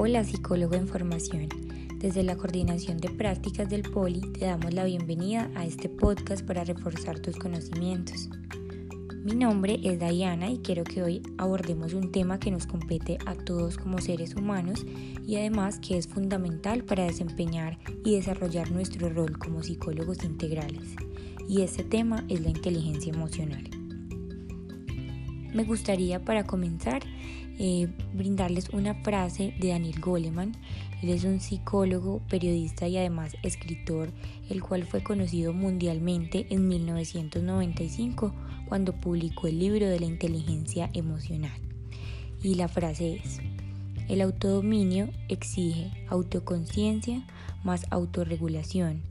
Hola psicólogo en formación. Desde la coordinación de prácticas del Poli te damos la bienvenida a este podcast para reforzar tus conocimientos. Mi nombre es Diana y quiero que hoy abordemos un tema que nos compete a todos como seres humanos y además que es fundamental para desempeñar y desarrollar nuestro rol como psicólogos integrales. Y este tema es la inteligencia emocional. Me gustaría para comenzar eh, brindarles una frase de Daniel Goleman. Él es un psicólogo, periodista y además escritor, el cual fue conocido mundialmente en 1995 cuando publicó el libro de la inteligencia emocional. Y la frase es, el autodominio exige autoconciencia más autorregulación,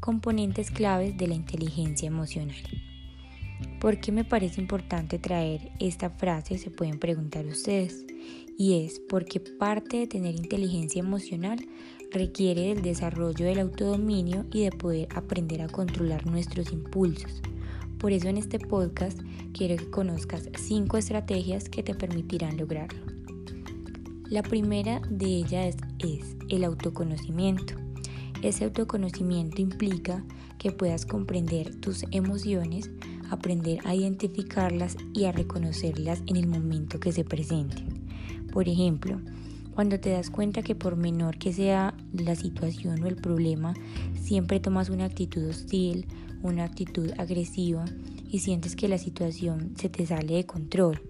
componentes claves de la inteligencia emocional. ¿Por qué me parece importante traer esta frase? Se pueden preguntar ustedes. Y es porque parte de tener inteligencia emocional requiere del desarrollo del autodominio y de poder aprender a controlar nuestros impulsos. Por eso en este podcast quiero que conozcas cinco estrategias que te permitirán lograrlo. La primera de ellas es, es el autoconocimiento. Ese autoconocimiento implica que puedas comprender tus emociones, aprender a identificarlas y a reconocerlas en el momento que se presenten. Por ejemplo, cuando te das cuenta que por menor que sea la situación o el problema, siempre tomas una actitud hostil, una actitud agresiva y sientes que la situación se te sale de control.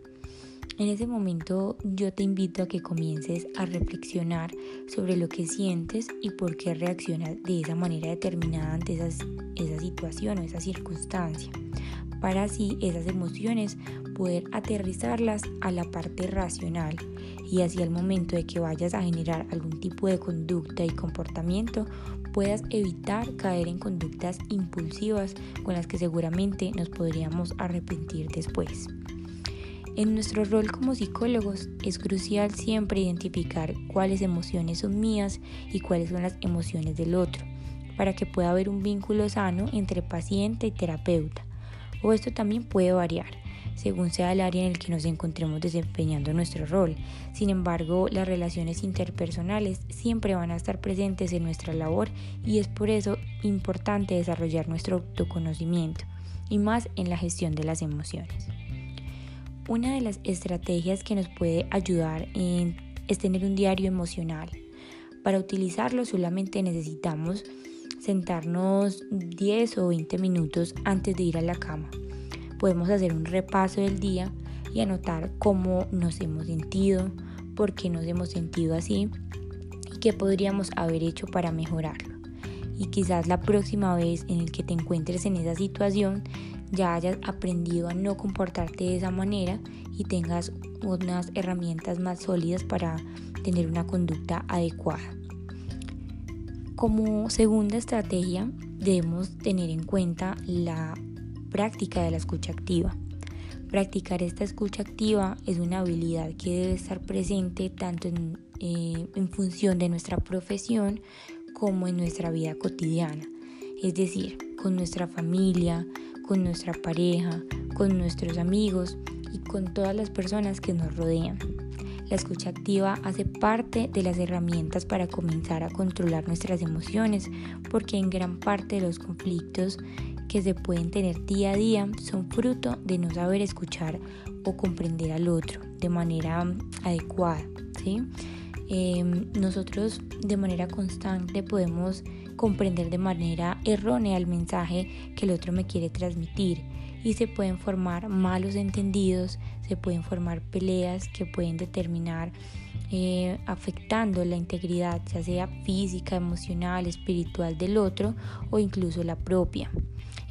En ese momento yo te invito a que comiences a reflexionar sobre lo que sientes y por qué reaccionas de esa manera determinada ante esa situación o esa circunstancia para así esas emociones poder aterrizarlas a la parte racional y así al momento de que vayas a generar algún tipo de conducta y comportamiento puedas evitar caer en conductas impulsivas con las que seguramente nos podríamos arrepentir después. En nuestro rol como psicólogos es crucial siempre identificar cuáles emociones son mías y cuáles son las emociones del otro, para que pueda haber un vínculo sano entre paciente y terapeuta esto también puede variar según sea el área en el que nos encontremos desempeñando nuestro rol. Sin embargo, las relaciones interpersonales siempre van a estar presentes en nuestra labor y es por eso importante desarrollar nuestro autoconocimiento y más en la gestión de las emociones. Una de las estrategias que nos puede ayudar es tener un diario emocional. Para utilizarlo solamente necesitamos sentarnos 10 o 20 minutos antes de ir a la cama. Podemos hacer un repaso del día y anotar cómo nos hemos sentido, por qué nos hemos sentido así y qué podríamos haber hecho para mejorarlo. Y quizás la próxima vez en el que te encuentres en esa situación ya hayas aprendido a no comportarte de esa manera y tengas unas herramientas más sólidas para tener una conducta adecuada. Como segunda estrategia debemos tener en cuenta la práctica de la escucha activa. Practicar esta escucha activa es una habilidad que debe estar presente tanto en, eh, en función de nuestra profesión como en nuestra vida cotidiana, es decir, con nuestra familia, con nuestra pareja, con nuestros amigos y con todas las personas que nos rodean. La escucha activa hace parte de las herramientas para comenzar a controlar nuestras emociones, porque en gran parte de los conflictos que se pueden tener día a día son fruto de no saber escuchar o comprender al otro de manera adecuada. ¿sí? Em, nosotros de manera constante podemos comprender de manera errónea el mensaje que el otro me quiere transmitir y se pueden formar malos entendidos, se pueden formar peleas que pueden determinar eh, afectando la integridad, ya sea física, emocional, espiritual del otro o incluso la propia.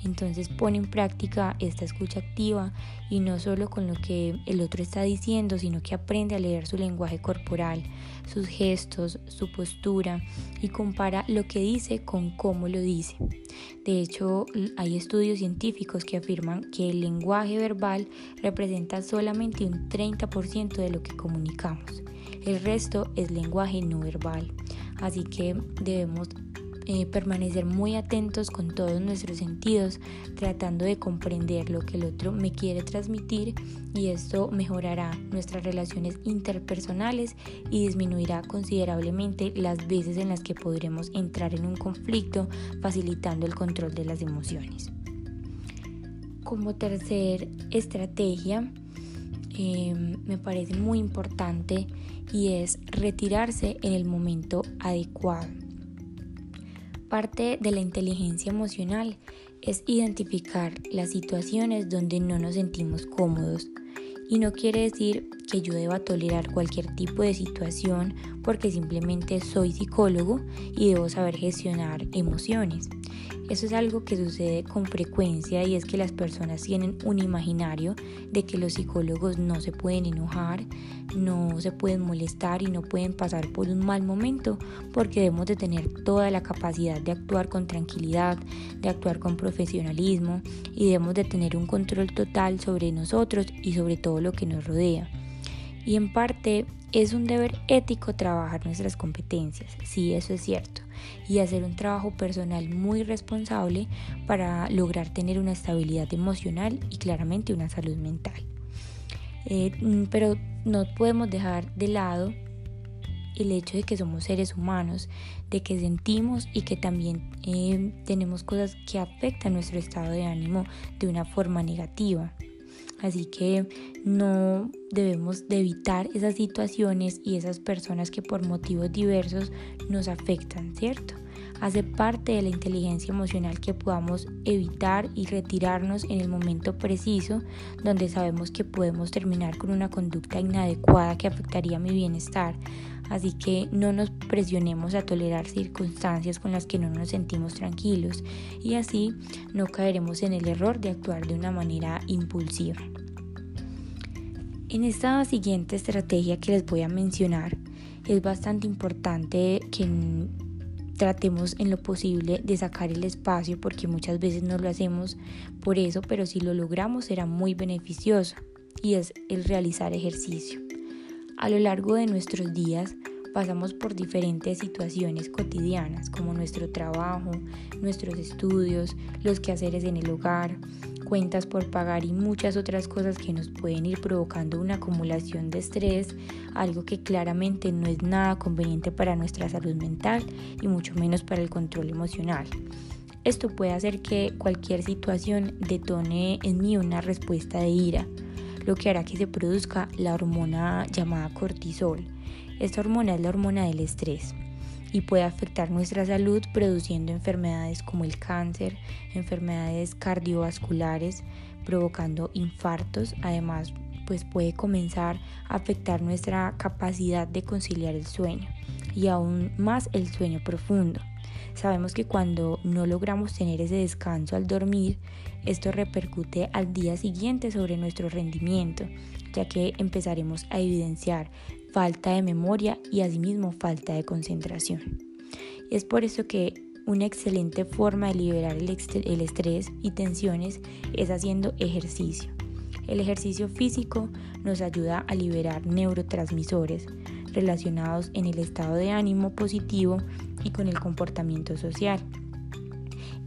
Entonces pone en práctica esta escucha activa y no solo con lo que el otro está diciendo, sino que aprende a leer su lenguaje corporal, sus gestos, su postura y compara lo que dice con cómo lo dice. De hecho, hay estudios científicos que afirman que el lenguaje verbal representa solamente un 30% de lo que comunicamos. El resto es lenguaje no verbal. Así que debemos eh, permanecer muy atentos con todos nuestros sentidos, tratando de comprender lo que el otro me quiere transmitir y esto mejorará nuestras relaciones interpersonales y disminuirá considerablemente las veces en las que podremos entrar en un conflicto, facilitando el control de las emociones. Como tercer estrategia, em, me parece muy importante y es retirarse en el momento adecuado. Parte de la inteligencia emocional es identificar las situaciones donde no nos sentimos cómodos. Y no quiere decir que yo deba tolerar cualquier tipo de situación porque simplemente soy psicólogo y debo saber gestionar emociones. Eso es algo que sucede con frecuencia y es que las personas tienen un imaginario de que los psicólogos no se pueden enojar, no se pueden molestar y no pueden pasar por un mal momento porque debemos de tener toda la capacidad de actuar con tranquilidad, de actuar con profesionalismo y debemos de tener un control total sobre nosotros y sobre todo lo que nos rodea. Y en parte es un deber ético trabajar nuestras competencias, sí, eso es cierto, y hacer un trabajo personal muy responsable para lograr tener una estabilidad emocional y claramente una salud mental. Eh, mm, pero no podemos dejar de lado el hecho de que somos seres humanos, de que sentimos y que también eh, tenemos cosas que afectan nuestro estado de ánimo de una forma negativa. Así que no debemos de evitar esas situaciones y esas personas que por motivos diversos nos afectan, ¿cierto? Hace parte de la inteligencia emocional que podamos evitar y retirarnos en el momento preciso donde sabemos que podemos terminar con una conducta inadecuada que afectaría mi bienestar. Así que no nos presionemos a tolerar circunstancias con las que no nos sentimos tranquilos y así no caeremos en el error de actuar de una manera impulsiva. En esta siguiente estrategia que les voy a mencionar es bastante importante que tratemos en lo posible de sacar el espacio porque muchas veces no lo hacemos por eso, pero si lo logramos será muy beneficioso y es el realizar ejercicio. A lo largo de nuestros días pasamos por diferentes situaciones cotidianas como nuestro trabajo, nuestros estudios, los quehaceres en el hogar, cuentas por pagar y muchas otras cosas que nos pueden ir provocando una acumulación de estrés, algo que claramente no es nada conveniente para nuestra salud mental y mucho menos para el control emocional. Esto puede hacer que cualquier situación detone en mí una respuesta de ira, lo que hará que se produzca la hormona llamada cortisol. Esta hormona es la hormona del estrés y puede afectar nuestra salud produciendo enfermedades como el cáncer, enfermedades cardiovasculares, provocando infartos. Además, pues puede comenzar a afectar nuestra capacidad de conciliar el sueño y aún más el sueño profundo. Sabemos que cuando no logramos tener ese descanso al dormir, esto repercute al día siguiente sobre nuestro rendimiento, ya que empezaremos a evidenciar falta de memoria y asimismo falta de concentración. Es por eso que una excelente forma de liberar el, el estrés y tensiones es haciendo ejercicio. El ejercicio físico nos ayuda a liberar neurotransmisores relacionados en el estado de ánimo positivo y con el comportamiento social.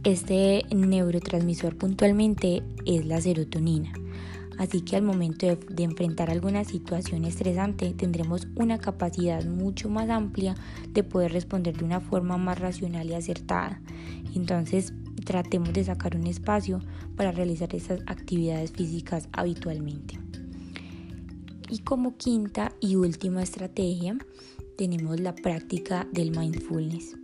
Este neurotransmisor puntualmente es la serotonina. Así que al momento de, enfrentar alguna situación estresante tendremos una capacidad mucho más amplia de poder responder de una forma más racional y acertada. Entonces tratemos de sacar un espacio para realizar esas actividades físicas habitualmente. Y como quinta y última estrategia tenemos la práctica del mindfulness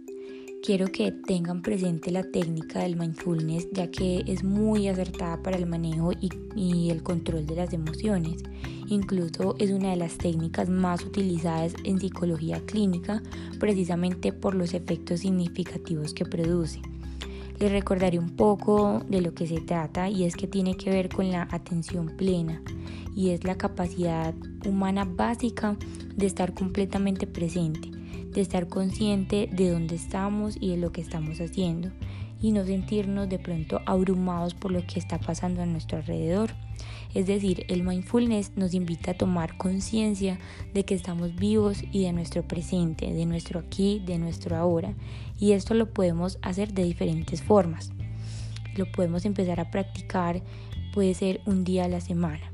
quiero que tengan presente la técnica del mindfulness ya que es muy acertada para el manejo y, el control de las emociones. Incluso es una de las técnicas más utilizadas en psicología clínica precisamente por los efectos significativos que produce. Les recordaré un poco de lo que se trata y es que tiene que ver con la atención plena y es la capacidad humana básica de estar completamente presente de estar consciente de dónde estamos y de lo que estamos haciendo y no sentirnos de pronto abrumados por lo que está pasando a nuestro alrededor. Es decir, el mindfulness nos invita a tomar conciencia de que estamos vivos y de nuestro presente, de nuestro aquí, de nuestro ahora. Y esto lo podemos hacer de diferentes formas. Lo podemos empezar a practicar, puede ser un día a la semana.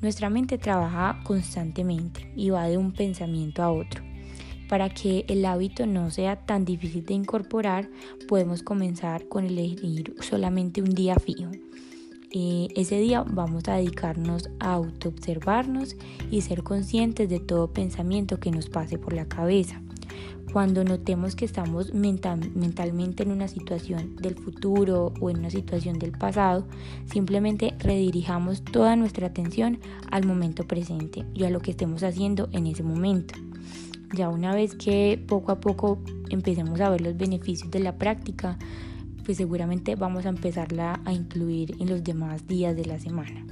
Nuestra mente trabaja constantemente y va de un pensamiento a otro. Para que el hábito no sea tan difícil de incorporar, podemos comenzar con elegir solamente un día fijo. Eh, ese día vamos a dedicarnos a autoobservarnos y ser conscientes de todo pensamiento que nos pase por la cabeza. Cuando notemos que estamos mentalmente en una situación del futuro o en una situación del pasado, simplemente redirijamos toda nuestra atención al momento presente y a lo que estemos haciendo en ese momento. Ya una vez que poco a poco empecemos a ver los beneficios de la práctica, pues seguramente vamos a empezarla a incluir en los demás días de la semana.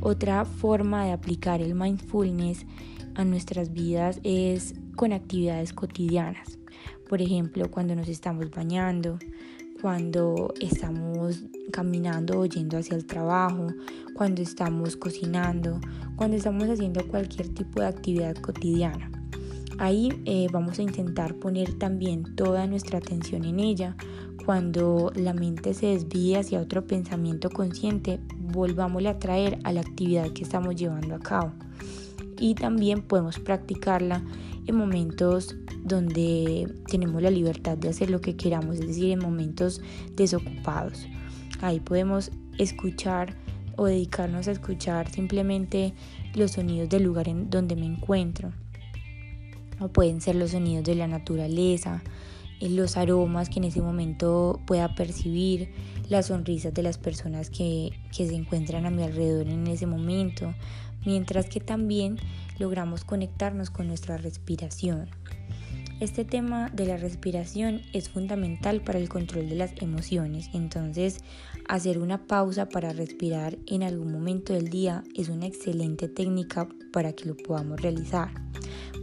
Otra forma de aplicar el mindfulness a nuestras vidas es con actividades cotidianas. Por ejemplo, cuando nos estamos bañando, cuando estamos caminando o yendo hacia el trabajo, cuando estamos cocinando, cuando estamos haciendo cualquier tipo de actividad cotidiana. Ahí eh, vamos a intentar poner también toda nuestra atención en ella. Cuando la mente se desvíe hacia otro pensamiento consciente, volvámosle a traer a la actividad que estamos llevando a cabo. Y también podemos practicarla en momentos donde tenemos la libertad de hacer lo que queramos, es decir, en momentos desocupados. Ahí podemos escuchar o dedicarnos a escuchar simplemente los sonidos del lugar en donde me encuentro pueden ser los sonidos de la naturaleza, eh, los aromas que en ese momento pueda percibir, las sonrisas de las personas que se encuentran a mi alrededor en ese momento, mientras que también logramos conectarnos con nuestra respiración. Este tema de la respiración es fundamental para el control de las emociones, entonces hacer una pausa para respirar en algún momento del día es una excelente técnica para que lo podamos realizar.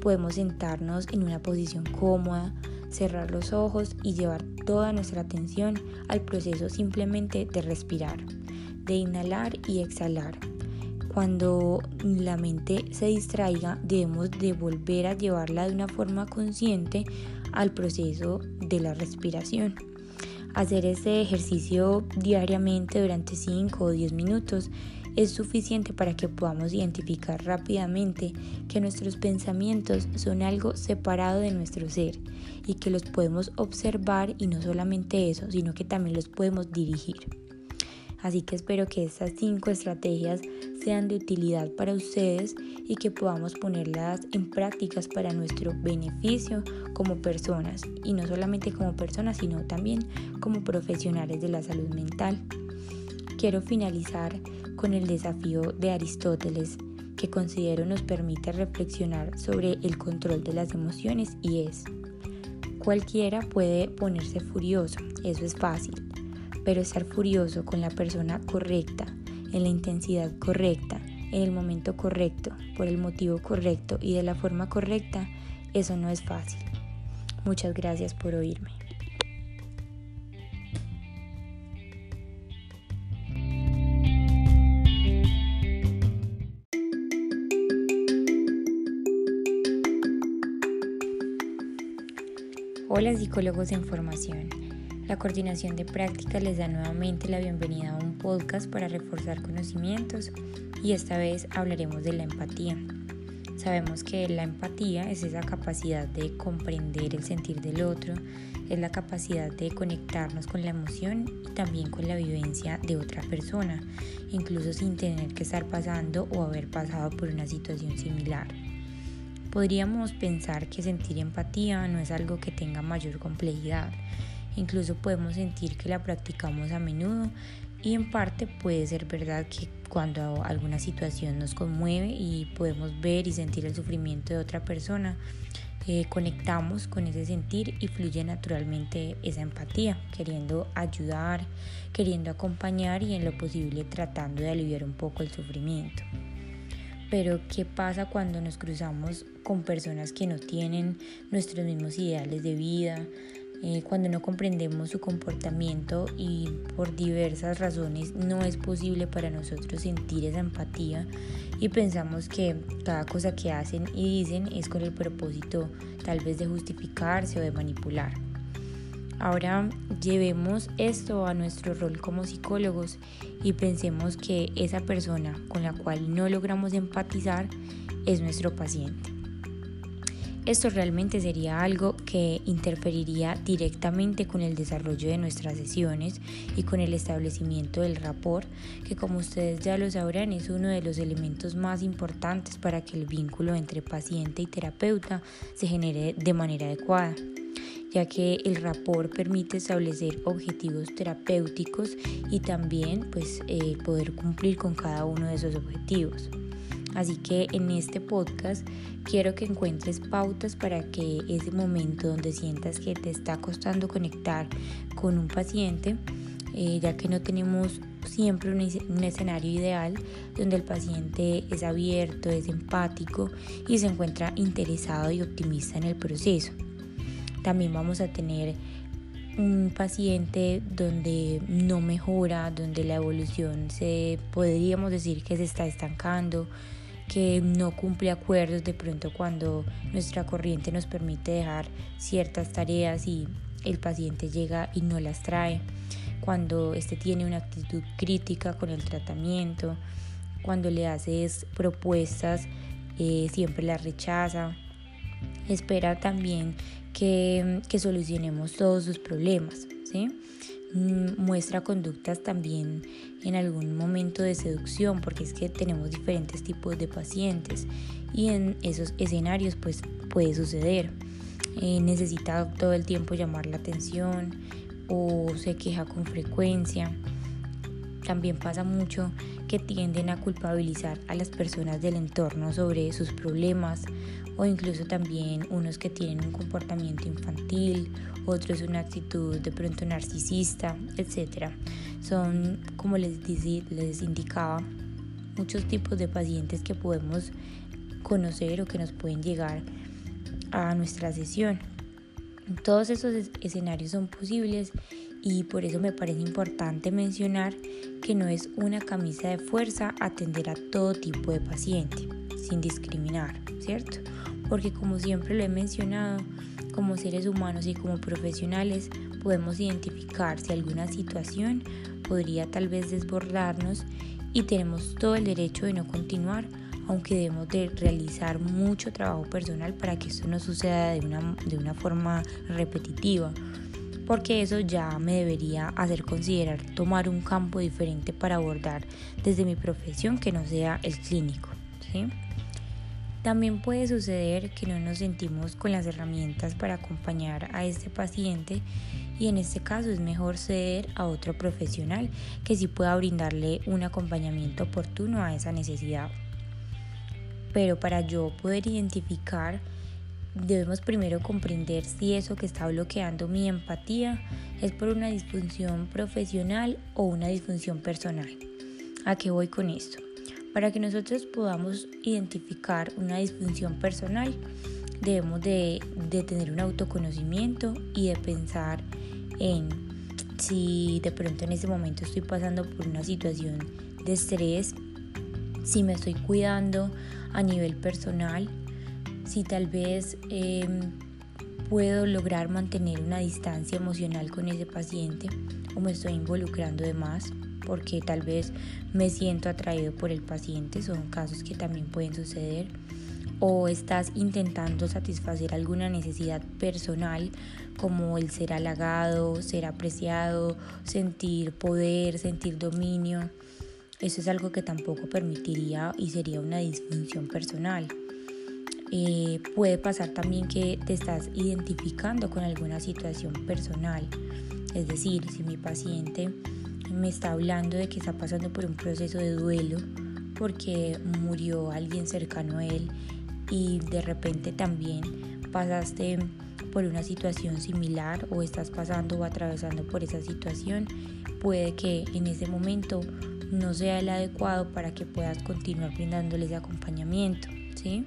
Podemos sentarnos en una posición cómoda, cerrar los ojos y llevar toda nuestra atención al proceso simplemente de respirar, de inhalar y exhalar. Cuando la mente se distraiga, debemos de volver a llevarla de una forma consciente al proceso de la respiración. Hacer este ejercicio diariamente durante 5 o 10 minutos es suficiente para que podamos identificar rápidamente que nuestros pensamientos son algo separado de nuestro ser y que los podemos observar y no solamente eso, sino que también los podemos dirigir. Así que espero que estas cinco estrategias sean de utilidad para ustedes y que podamos ponerlas en prácticas para nuestro beneficio como personas y no solamente como personas sino también como profesionales de la salud mental. Quiero finalizar con el desafío de Aristóteles que considero nos permite reflexionar sobre el control de las emociones y es, cualquiera puede ponerse furioso, eso es fácil, pero estar furioso con la persona correcta, en la intensidad correcta, en el momento correcto, por el motivo correcto y de la forma correcta, eso no es fácil. Muchas gracias por oírme. Hola psicólogos en formación. La coordinación de prácticas les da nuevamente la bienvenida a un podcast para reforzar conocimientos y esta vez hablaremos de la empatía. Sabemos que la empatía es esa capacidad de comprender el sentir del otro, es la capacidad de conectarnos con la emoción y también con la vivencia de otra persona, incluso sin tener que estar pasando o haber pasado por una situación similar. Podríamos pensar que sentir empatía no es algo que tenga mayor complejidad. Incluso podemos sentir que la practicamos a menudo y en parte puede ser verdad que cuando alguna situación nos conmueve y podemos ver y sentir el sufrimiento de otra persona, eh, conectamos con ese sentir y fluye naturalmente esa empatía, queriendo ayudar, queriendo acompañar y en lo posible tratando de aliviar un poco el sufrimiento. Pero ¿qué pasa cuando nos cruzamos con personas que no tienen nuestros mismos ideales de vida, eh, cuando no comprendemos su comportamiento y por diversas razones no es posible para nosotros sentir esa empatía y pensamos que cada cosa que hacen y dicen es con el propósito tal vez de justificarse o de manipular. Ahora llevemos esto a nuestro rol como psicólogos y pensemos que esa persona con la cual no logramos empatizar es nuestro paciente. Esto realmente sería algo que interferiría directamente con el desarrollo de nuestras sesiones y con el establecimiento del rapport, que como ustedes ya lo sabrán es uno de los elementos más importantes para que el vínculo entre paciente y terapeuta se genere de manera adecuada ya que el rapport permite establecer objetivos terapéuticos y también pues, eh, poder cumplir con cada uno de esos objetivos. Así que en este podcast quiero que encuentres pautas para que ese momento donde sientas que te está costando conectar con un paciente, eh, ya que no tenemos siempre un, un, escenario ideal donde el paciente es abierto, es empático y se encuentra interesado y optimista en el proceso. También vamos a tener un paciente donde no mejora, donde la evolución se podríamos decir que se está estancando, que no cumple acuerdos de pronto cuando nuestra corriente nos permite dejar ciertas tareas y el paciente llega y no las trae, cuando este tiene una actitud crítica con el tratamiento, cuando le haces propuestas eh, siempre las rechaza, espera también que, que solucionemos todos sus problemas, ¿sí? Mm, muestra conductas también en algún momento de seducción, porque es que tenemos diferentes tipos de pacientes y en esos escenarios pues puede suceder. Eh, necesita todo el tiempo llamar la atención o se queja con frecuencia. También pasa mucho que tienden a culpabilizar a las personas del entorno sobre sus problemas o incluso también unos que tienen un comportamiento infantil, otros una actitud de pronto narcisista, etc. Son, como les, les indicaba, muchos tipos de pacientes que podemos conocer o que nos pueden llegar a nuestra sesión. Todos esos escenarios son posibles y por eso me parece importante mencionar que no es una camisa de fuerza atender a todo tipo de paciente, sin discriminar, ¿cierto? porque como siempre lo he mencionado, como seres humanos y como profesionales podemos identificar si alguna situación podría tal vez desbordarnos y tenemos todo el derecho de no continuar, aunque debemos de realizar mucho trabajo personal para que esto no suceda de una, de una forma repetitiva, porque eso ya me debería hacer considerar tomar un campo diferente para abordar desde mi profesión que no sea el clínico. ¿sí? También puede suceder que no nos sentimos con las herramientas para acompañar a este paciente y en este caso es mejor ceder a otro profesional que sí pueda brindarle un acompañamiento oportuno a esa necesidad. Pero para yo poder identificar, debemos primero comprender si eso que está bloqueando mi empatía es por una disfunción profesional o una disfunción personal. ¿A qué voy con esto? Para que nosotros podamos identificar una disfunción personal, debemos de, tener un autoconocimiento y de pensar en si de pronto en ese momento estoy pasando por una situación de estrés, si me estoy cuidando a nivel personal, si tal vez em, puedo lograr mantener una distancia emocional con ese paciente o me estoy involucrando de más porque tal vez me siento atraído por el paciente, son casos que también pueden suceder, o estás intentando satisfacer alguna necesidad personal como el ser halagado, ser apreciado, sentir poder, sentir dominio. Eso es algo que tampoco permitiría y sería una disfunción personal. Eh, puede pasar también que te estás identificando con alguna situación personal. Es decir, si mi paciente me está hablando de que está pasando por un proceso de duelo porque murió alguien cercano a él y de repente también pasaste por una situación similar o estás pasando o atravesando por esa situación, puede que en ese momento no sea el adecuado para que puedas continuar brindándoles acompañamiento. ¿sí?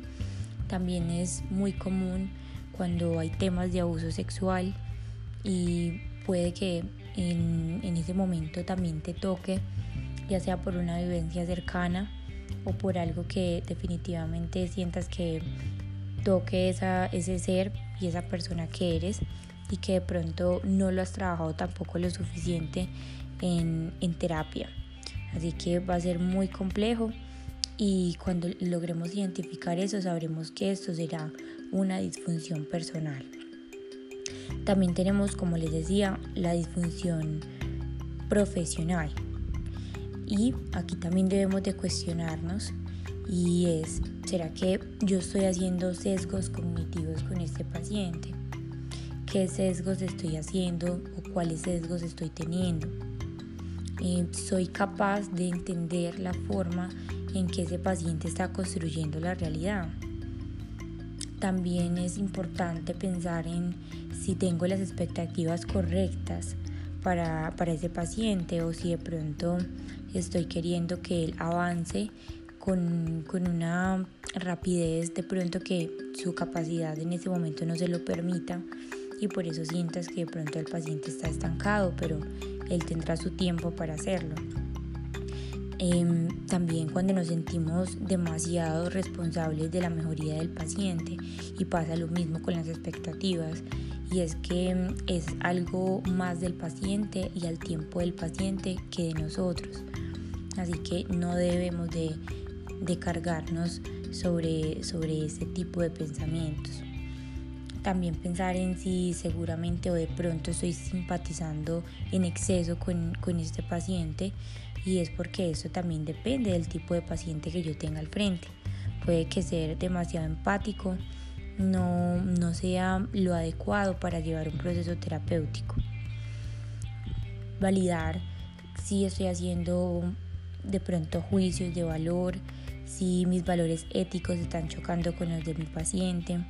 También es muy común cuando hay temas de abuso sexual y puede que en, en ese momento también te toque, ya sea por una vivencia cercana o por algo que definitivamente sientas que toque esa, ese ser y esa persona que eres y que de pronto no lo has trabajado tampoco lo suficiente en, en terapia. Así que va a ser muy complejo y cuando logremos identificar eso sabremos que esto será una disfunción personal. También tenemos, como les decía, la disfunción profesional. Y aquí también debemos de cuestionarnos y es, ¿será que yo estoy haciendo sesgos cognitivos con este paciente? ¿Qué sesgos estoy haciendo o cuáles sesgos estoy teniendo? Eh, ¿Soy capaz de entender la forma en que ese paciente está construyendo la realidad? También es importante pensar en si tengo las expectativas correctas para, para ese paciente o si de pronto estoy queriendo que él avance con, con, una rapidez de pronto que su capacidad en ese momento no se lo permita y por eso sientas que de pronto el paciente está estancado, pero él tendrá su tiempo para hacerlo. Em, también cuando nos sentimos demasiado responsables de la mejoría del paciente y pasa lo mismo con las expectativas y es que em, es algo más del paciente y al tiempo del paciente que de nosotros. Así que no debemos de, de cargarnos sobre, sobre ese tipo de pensamientos. También pensar en si seguramente o de pronto estoy simpatizando en exceso con, con este paciente y es porque eso también depende del tipo de paciente que yo tenga al frente. Puede que ser demasiado empático no, no sea lo adecuado para llevar un proceso terapéutico. Validar si estoy haciendo de pronto juicios de valor, si mis valores éticos están chocando con los de mi paciente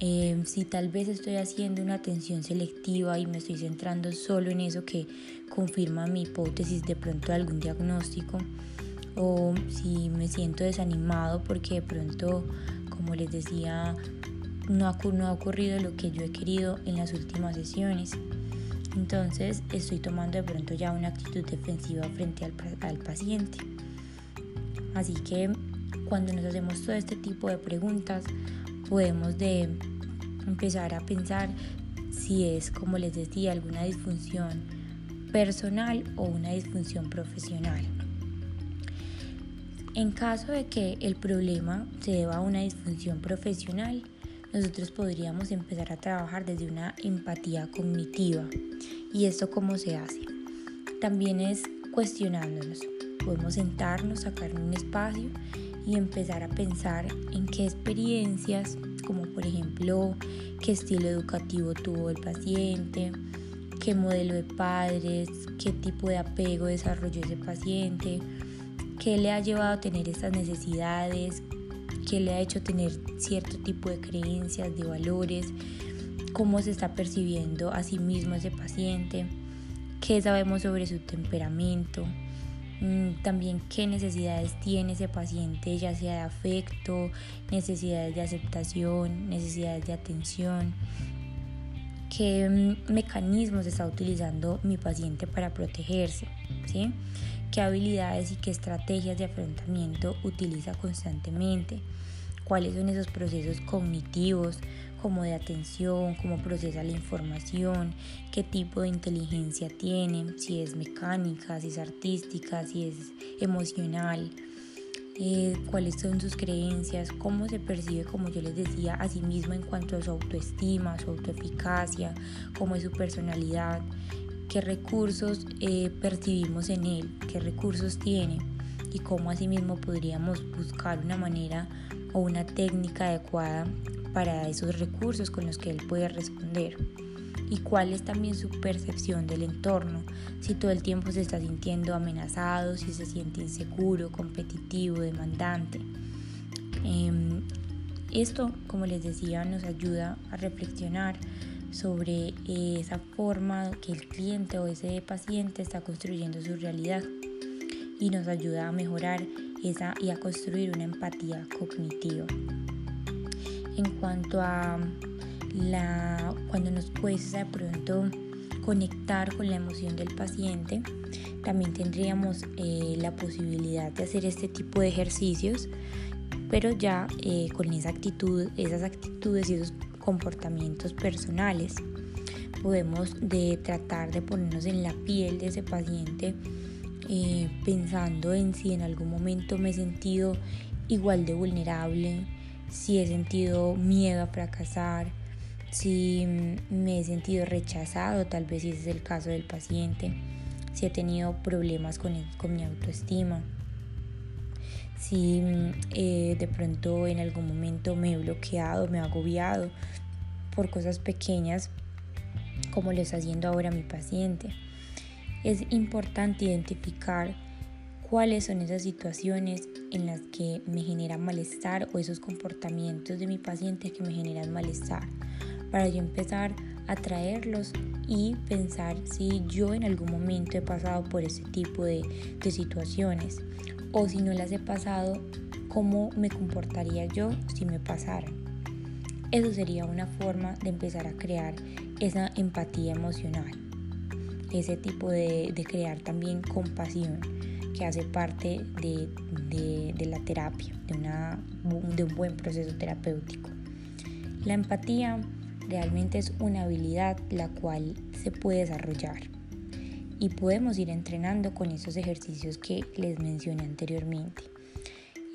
Em, si tal vez estoy haciendo una atención selectiva y me estoy centrando solo en eso que confirma mi hipótesis de pronto algún diagnóstico, o si me siento desanimado porque de pronto, como les decía, no ha, no ha ocurrido lo que yo he querido en las últimas sesiones. Entonces estoy tomando de pronto ya una actitud defensiva frente al, al paciente. Así que cuando nos hacemos todo este tipo de preguntas, podemos de empezar a pensar si es, como les decía, alguna disfunción personal o una disfunción profesional. En caso de que el problema se deba a una disfunción profesional, nosotros podríamos empezar a trabajar desde una empatía cognitiva. ¿Y esto cómo se hace? También es cuestionándonos. Podemos sentarnos, sacar un espacio y empezar a pensar en qué experiencias, como por ejemplo qué estilo educativo tuvo el paciente, qué modelo de padres, qué tipo de apego desarrolló ese paciente, qué le ha llevado a tener estas necesidades, qué le ha hecho tener cierto tipo de creencias, de valores, cómo se está percibiendo a sí mismo ese paciente, qué sabemos sobre su temperamento, Mm, también qué necesidades tiene ese paciente, ya sea de afecto, necesidades de aceptación, necesidades de atención, qué mm, mecanismos está utilizando mi paciente para protegerse, ¿sí? Qué habilidades y qué estrategias de afrontamiento utiliza constantemente, cuáles son esos procesos cognitivos, como de atención, cómo procesa la información, qué tipo de inteligencia tiene, si es mecánica, si es artística, si es emocional, eh, cuáles son sus creencias, cómo se percibe, como yo les decía, a sí mismo en cuanto a su autoestima, su autoeficacia, cómo es su personalidad, qué recursos eh, percibimos en él, qué recursos tiene y cómo asimismo podríamos buscar una manera o una técnica adecuada para esos recursos con los que él puede responder y cuál es también su percepción del entorno, si todo el tiempo se está sintiendo amenazado, si se siente inseguro, competitivo, demandante. Em, esto, como les decía, nos ayuda a reflexionar sobre esa forma que el cliente o ese paciente está construyendo su realidad y nos ayuda a mejorar esa y a construir una empatía cognitiva. En cuanto a la, cuando nos cuesta de pronto conectar con la emoción del paciente, también tendríamos eh, la posibilidad de hacer este tipo de ejercicios, pero ya eh, con esa actitud, esas actitudes y esos comportamientos personales. Podemos de tratar de ponernos en la piel de ese paciente eh, pensando en si en algún momento me he sentido igual de vulnerable, si he sentido miedo a fracasar, si me he sentido rechazado, tal vez si ese es el caso del paciente, si he tenido problemas con, con mi autoestima, si eh, de pronto en algún momento me he bloqueado, me he agobiado por cosas pequeñas como lo está haciendo ahora mi paciente. Es importante identificar cuáles son esas situaciones en las que me generan malestar o esos comportamientos de mi paciente que me generan malestar para yo empezar a traerlos y pensar si yo en algún momento he pasado por ese tipo de, de situaciones o si no las he pasado, cómo me comportaría yo si me pasaran. Eso sería una forma de empezar a crear esa empatía emocional, ese tipo de, de crear también compasión que hace parte de, de, la terapia, una, de un buen proceso terapéutico. La empatía realmente es una habilidad la cual se puede desarrollar y podemos ir entrenando con esos ejercicios que les mencioné anteriormente.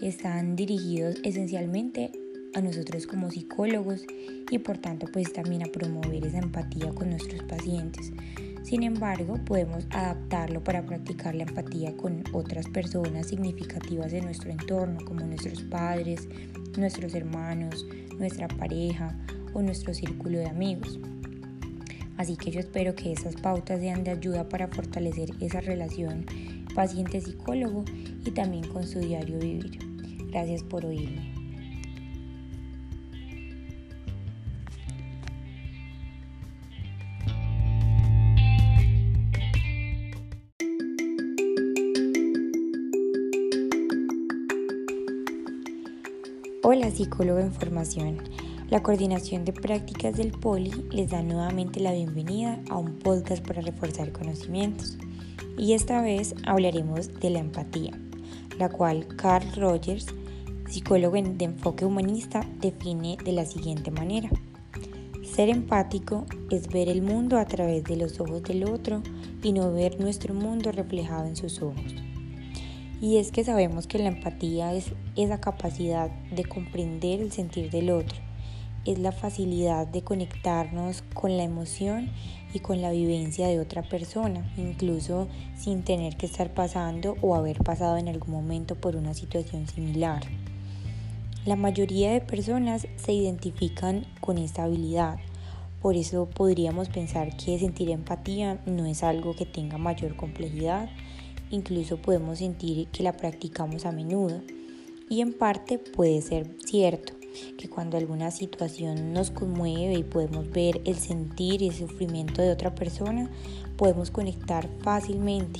Están dirigidos esencialmente a nosotros como psicólogos y por tanto pues también a promover esa empatía con nuestros pacientes. Sin embargo, podemos adaptarlo para practicar la empatía con otras personas significativas de nuestro entorno, como nuestros padres, nuestros hermanos, nuestra pareja o nuestro círculo de amigos. Así que yo espero que esas pautas sean de ayuda para fortalecer esa relación paciente-psicólogo y también con su diario vivir. Gracias por oírme. Hola psicólogo en formación. La Coordinación de Prácticas del Poli les da nuevamente la bienvenida a un podcast para reforzar conocimientos. Y esta vez hablaremos de la empatía, la cual Carl Rogers, psicólogo de enfoque humanista, define de la siguiente manera. Ser empático es ver el mundo a través de los ojos del otro y no ver nuestro mundo reflejado en sus ojos. Y es que sabemos que la empatía es esa capacidad de comprender el sentir del otro es la facilidad de conectarnos con la emoción y con la vivencia de otra persona, incluso sin tener que estar pasando o haber pasado en algún momento por una situación similar. La mayoría de personas se identifican con esta habilidad, por eso podríamos pensar que sentir empatía no es algo que tenga mayor complejidad, incluso podemos sentir que la practicamos a menudo. Y en parte puede ser cierto que cuando alguna situación nos conmueve y podemos ver el sentir y el sufrimiento de otra persona, podemos conectar fácilmente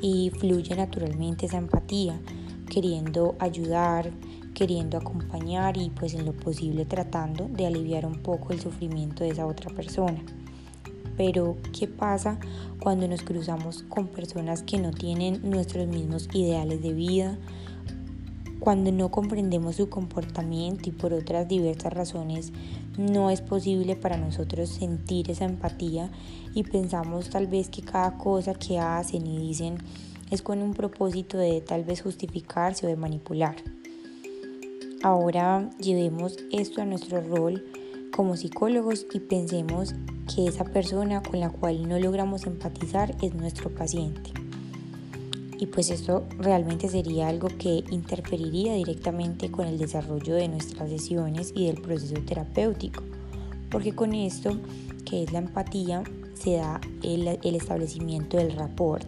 y fluye naturalmente esa empatía, queriendo ayudar, queriendo acompañar y pues en lo posible tratando de aliviar un poco el sufrimiento de esa otra persona. Pero, ¿qué pasa cuando nos cruzamos con personas que no tienen nuestros mismos ideales de vida, cuando no comprendemos su comportamiento y por otras diversas razones no es posible para nosotros sentir esa empatía y pensamos tal vez que cada cosa que hacen y dicen es con un propósito de tal vez justificarse o de manipular. Ahora llevemos esto a nuestro rol como psicólogos y pensemos que esa persona con la cual no logramos empatizar es nuestro paciente y pues esto realmente sería algo que interferiría directamente con el desarrollo de nuestras sesiones y del proceso terapéutico, porque con esto, que es la empatía, se da el, establecimiento del rapport,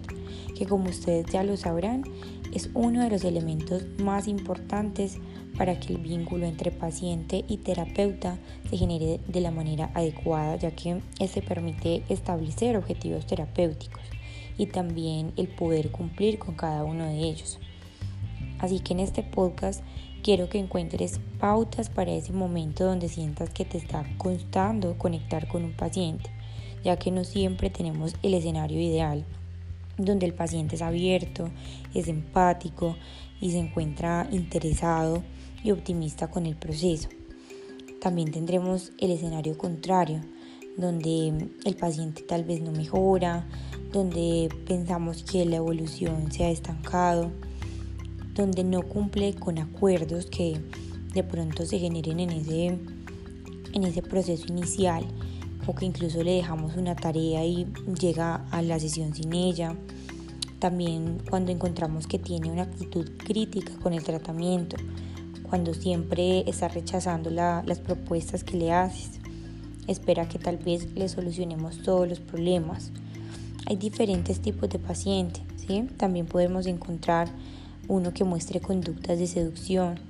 que como ustedes ya lo sabrán, es uno de los elementos más importantes para que el vínculo entre paciente y terapeuta se genere de la manera adecuada, ya que este permite establecer objetivos terapéuticos y también el poder cumplir con cada uno de ellos. Así que en este podcast quiero que encuentres pautas para ese momento donde sientas que te está costando conectar con un paciente, ya que no siempre tenemos el escenario ideal, donde el paciente es abierto, es empático y se encuentra interesado y optimista con el proceso. También tendremos el escenario contrario, donde el paciente tal vez no mejora, donde pensamos que la evolución se ha estancado, donde no cumple con acuerdos que de pronto se generen en ese, en ese proceso inicial o que incluso le dejamos una tarea y llega a la sesión sin ella. También cuando encontramos que tiene una actitud crítica con el tratamiento, cuando siempre está rechazando las propuestas que le haces, espera que tal vez le solucionemos todos los problemas. Hay diferentes tipos de pacientes, ¿sí? También podemos encontrar uno que muestre conductas de seducción,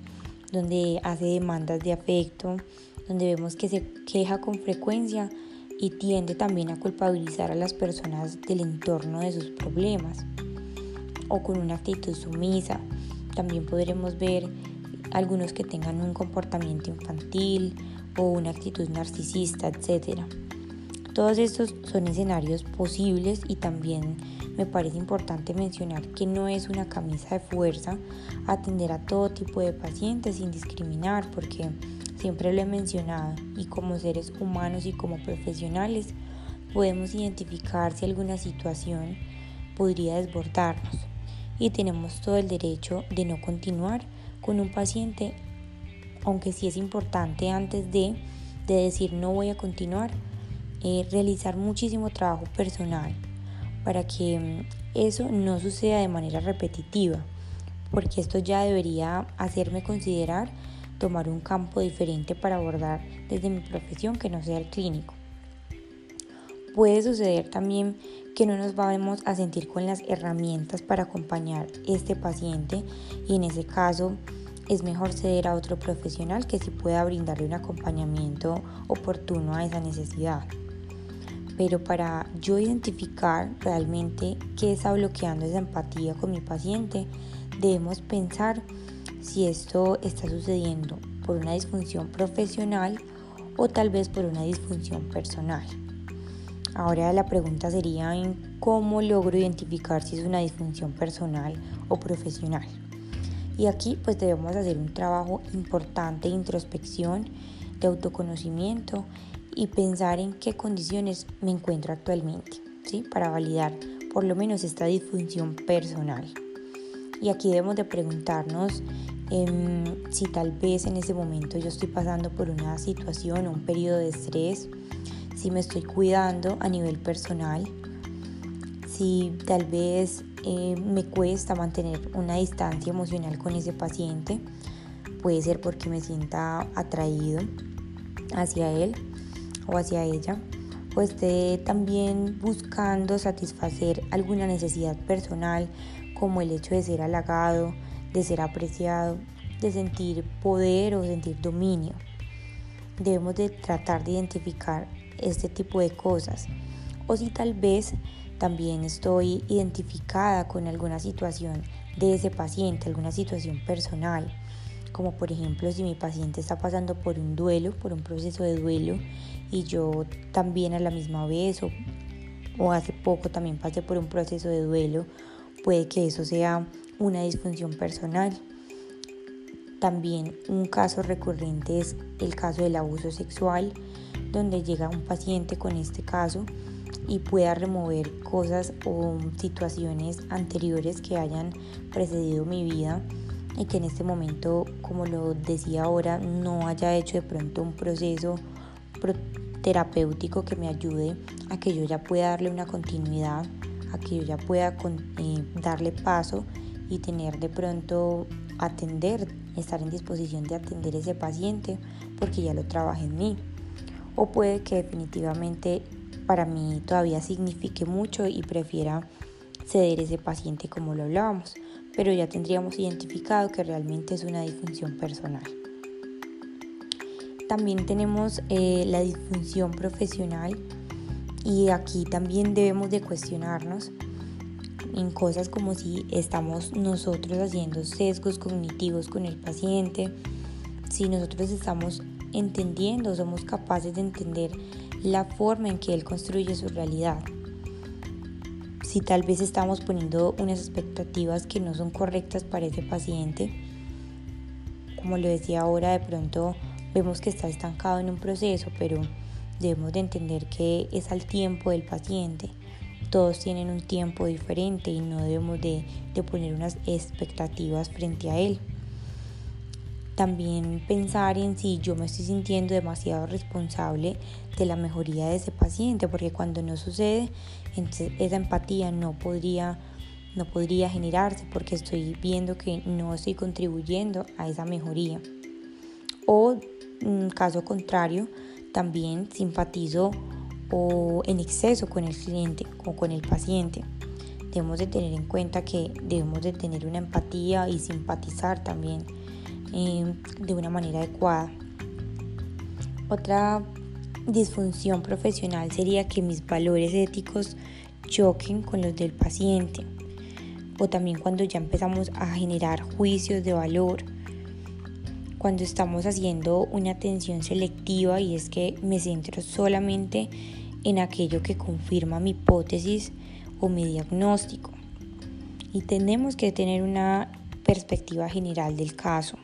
donde hace demandas de afecto, donde vemos que se queja con frecuencia y tiende también a culpabilizar a las personas del entorno de sus problemas, o con una actitud sumisa. También podremos ver algunos que tengan un comportamiento infantil o una actitud narcisista, etc. Todos estos son escenarios posibles y también me parece importante mencionar que no es una camisa de fuerza atender a todo tipo de pacientes sin discriminar, porque siempre lo he mencionado y como seres humanos y como profesionales podemos identificar si alguna situación podría desbordarnos. Y tenemos todo el derecho de no continuar con un paciente, aunque sí es importante antes de, de decir no voy a continuar, eh, realizar muchísimo trabajo personal para que mm, eso no suceda de manera repetitiva, porque esto ya debería hacerme considerar tomar un campo diferente para abordar desde mi profesión que no sea el clínico. Puede suceder también que no nos vamos a sentir con las herramientas para acompañar este paciente y en ese caso es mejor ceder a otro profesional que sí pueda brindarle un acompañamiento oportuno a esa necesidad. Pero para yo identificar realmente qué está bloqueando esa empatía con mi paciente, debemos pensar si esto está sucediendo por una disfunción profesional o tal vez por una disfunción personal. Ahora la pregunta sería en cómo logro identificar si es una disfunción personal o profesional. Y aquí pues debemos hacer un trabajo importante de introspección, de autoconocimiento y pensar en qué condiciones me encuentro actualmente, ¿sí? Para validar por lo menos esta disfunción personal. Y aquí debemos de preguntarnos em, si tal vez en ese momento yo estoy pasando por una situación o un periodo de estrés, si me estoy cuidando a nivel personal, si tal vez eh, me cuesta mantener una distancia emocional con ese paciente, puede ser porque me sienta atraído hacia él o hacia ella o esté también buscando satisfacer alguna necesidad personal como el hecho de ser halagado, de ser apreciado, de sentir poder o sentir dominio. Debemos de tratar de identificar este tipo de cosas. O si tal vez también estoy identificada con alguna situación de ese paciente, alguna situación personal como por ejemplo si mi paciente está pasando por un duelo, por un proceso de duelo y yo también a la misma vez o, o hace poco también pasé por un proceso de duelo, puede que eso sea una disfunción personal. También un caso recurrente es el caso del abuso sexual, donde llega un paciente con este caso y pueda remover cosas o situaciones anteriores que hayan precedido mi vida y que en este momento, como lo decía ahora, no haya hecho de pronto un proceso terapéutico que me ayude a que yo ya pueda darle una continuidad, a que yo ya pueda eh, darle paso y tener de pronto atender, estar en disposición de atender ese paciente porque ya lo trabajé en mí. O puede que definitivamente para mí todavía signifique mucho y prefiera ceder ese paciente como lo hablábamos pero ya tendríamos identificado que realmente es una disfunción personal. También tenemos eh, la disfunción profesional y aquí también debemos de cuestionarnos en cosas como si estamos nosotros haciendo sesgos cognitivos con el paciente, si nosotros estamos entendiendo, somos capaces de entender la forma en que él construye su realidad. Si tal vez estamos poniendo unas expectativas que no son correctas para ese paciente, como lo decía ahora, de pronto vemos que está estancado en un proceso, pero debemos de entender que es al tiempo del paciente. Todos tienen un tiempo diferente y no debemos de, de poner unas expectativas frente a él. También pensar en si yo me estoy sintiendo demasiado responsable de la mejoría de ese paciente, porque cuando no sucede, entonces esa empatía no podría, no podría generarse porque estoy viendo que no estoy contribuyendo a esa mejoría. O caso contrario, también simpatizo o en exceso con el cliente o con el paciente. Debemos de tener en cuenta que debemos de tener una empatía y simpatizar también Em, de una manera adecuada. Otra disfunción profesional sería que mis valores éticos choquen con los del paciente o también cuando ya empezamos a generar juicios de valor, cuando estamos haciendo una atención selectiva y es que me centro solamente en aquello que confirma mi hipótesis o mi diagnóstico. Y tenemos que tener una perspectiva general del caso.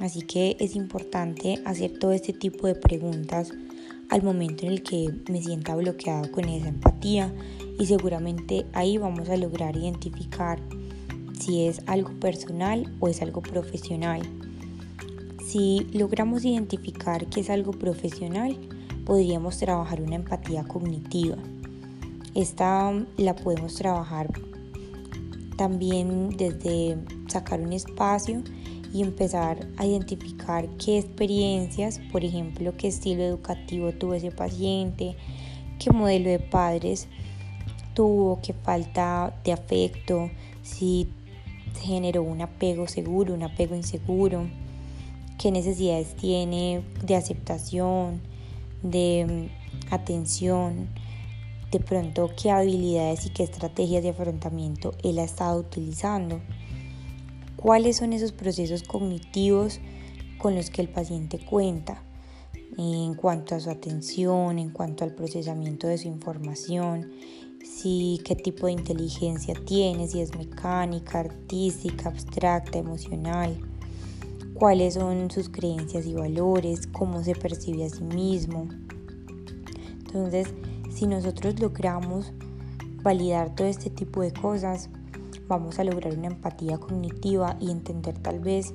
Así que es importante hacer todo este tipo de preguntas al momento en el que me sienta bloqueado con esa empatía y seguramente ahí vamos a lograr identificar si es algo personal o es algo profesional. Si logramos identificar que es algo profesional, podríamos trabajar una empatía cognitiva. Esta la podemos trabajar también desde sacar un espacio y empezar a identificar qué experiencias, por ejemplo, qué estilo educativo tuvo ese paciente, qué modelo de padres tuvo, qué falta de afecto, si generó un apego seguro, un apego inseguro, qué necesidades tiene de aceptación, de mm, atención, de pronto qué habilidades y qué estrategias de afrontamiento él ha estado utilizando. Cuáles son esos procesos cognitivos con los que el paciente cuenta en cuanto a su atención, en cuanto al procesamiento de su información, si qué tipo de inteligencia tiene, si es mecánica, artística, abstracta, emocional, cuáles son sus creencias y valores, cómo se percibe a sí mismo. Entonces, si nosotros logramos validar todo este tipo de cosas, vamos a lograr una empatía cognitiva y entender tal vez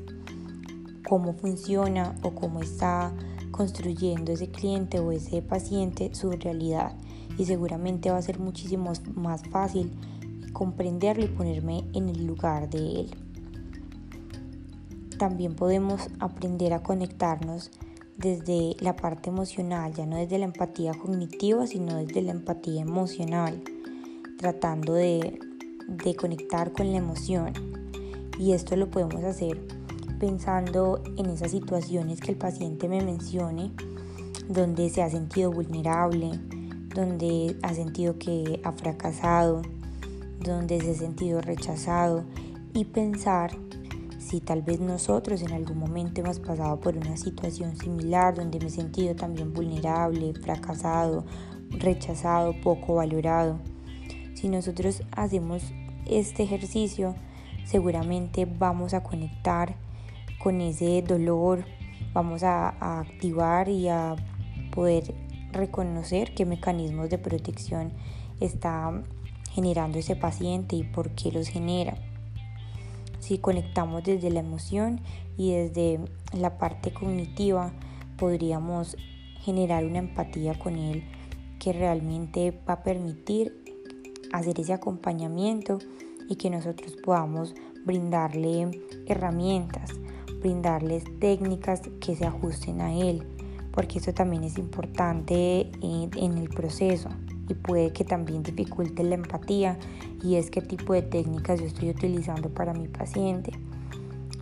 cómo funciona o cómo está construyendo ese cliente o ese paciente su realidad y seguramente va a ser muchísimo más fácil comprenderlo y ponerme en el lugar de él. También podemos aprender a conectarnos desde la parte emocional, ya no desde la empatía cognitiva, sino desde la empatía emocional, tratando de de conectar con la emoción. Y esto lo podemos hacer pensando en esas situaciones que el paciente me mencione, donde se ha sentido vulnerable, donde ha sentido que ha fracasado, donde se ha sentido rechazado y pensar si tal vez nosotros en algún momento hemos pasado por una situación similar donde me he sentido también vulnerable, fracasado, rechazado, poco valorado si nosotros hacemos este ejercicio, seguramente vamos a conectar con ese dolor, vamos a, activar y a poder reconocer qué mecanismos de protección está generando ese paciente y por qué los genera. Si conectamos desde la emoción y desde la parte cognitiva, podríamos generar una empatía con él que realmente va a permitir hacer ese acompañamiento y que nosotros podamos brindarle herramientas, brindarles técnicas que se ajusten a él, porque eso también es importante en, el proceso y puede que también dificulte la empatía y es qué tipo de técnicas yo estoy utilizando para mi paciente.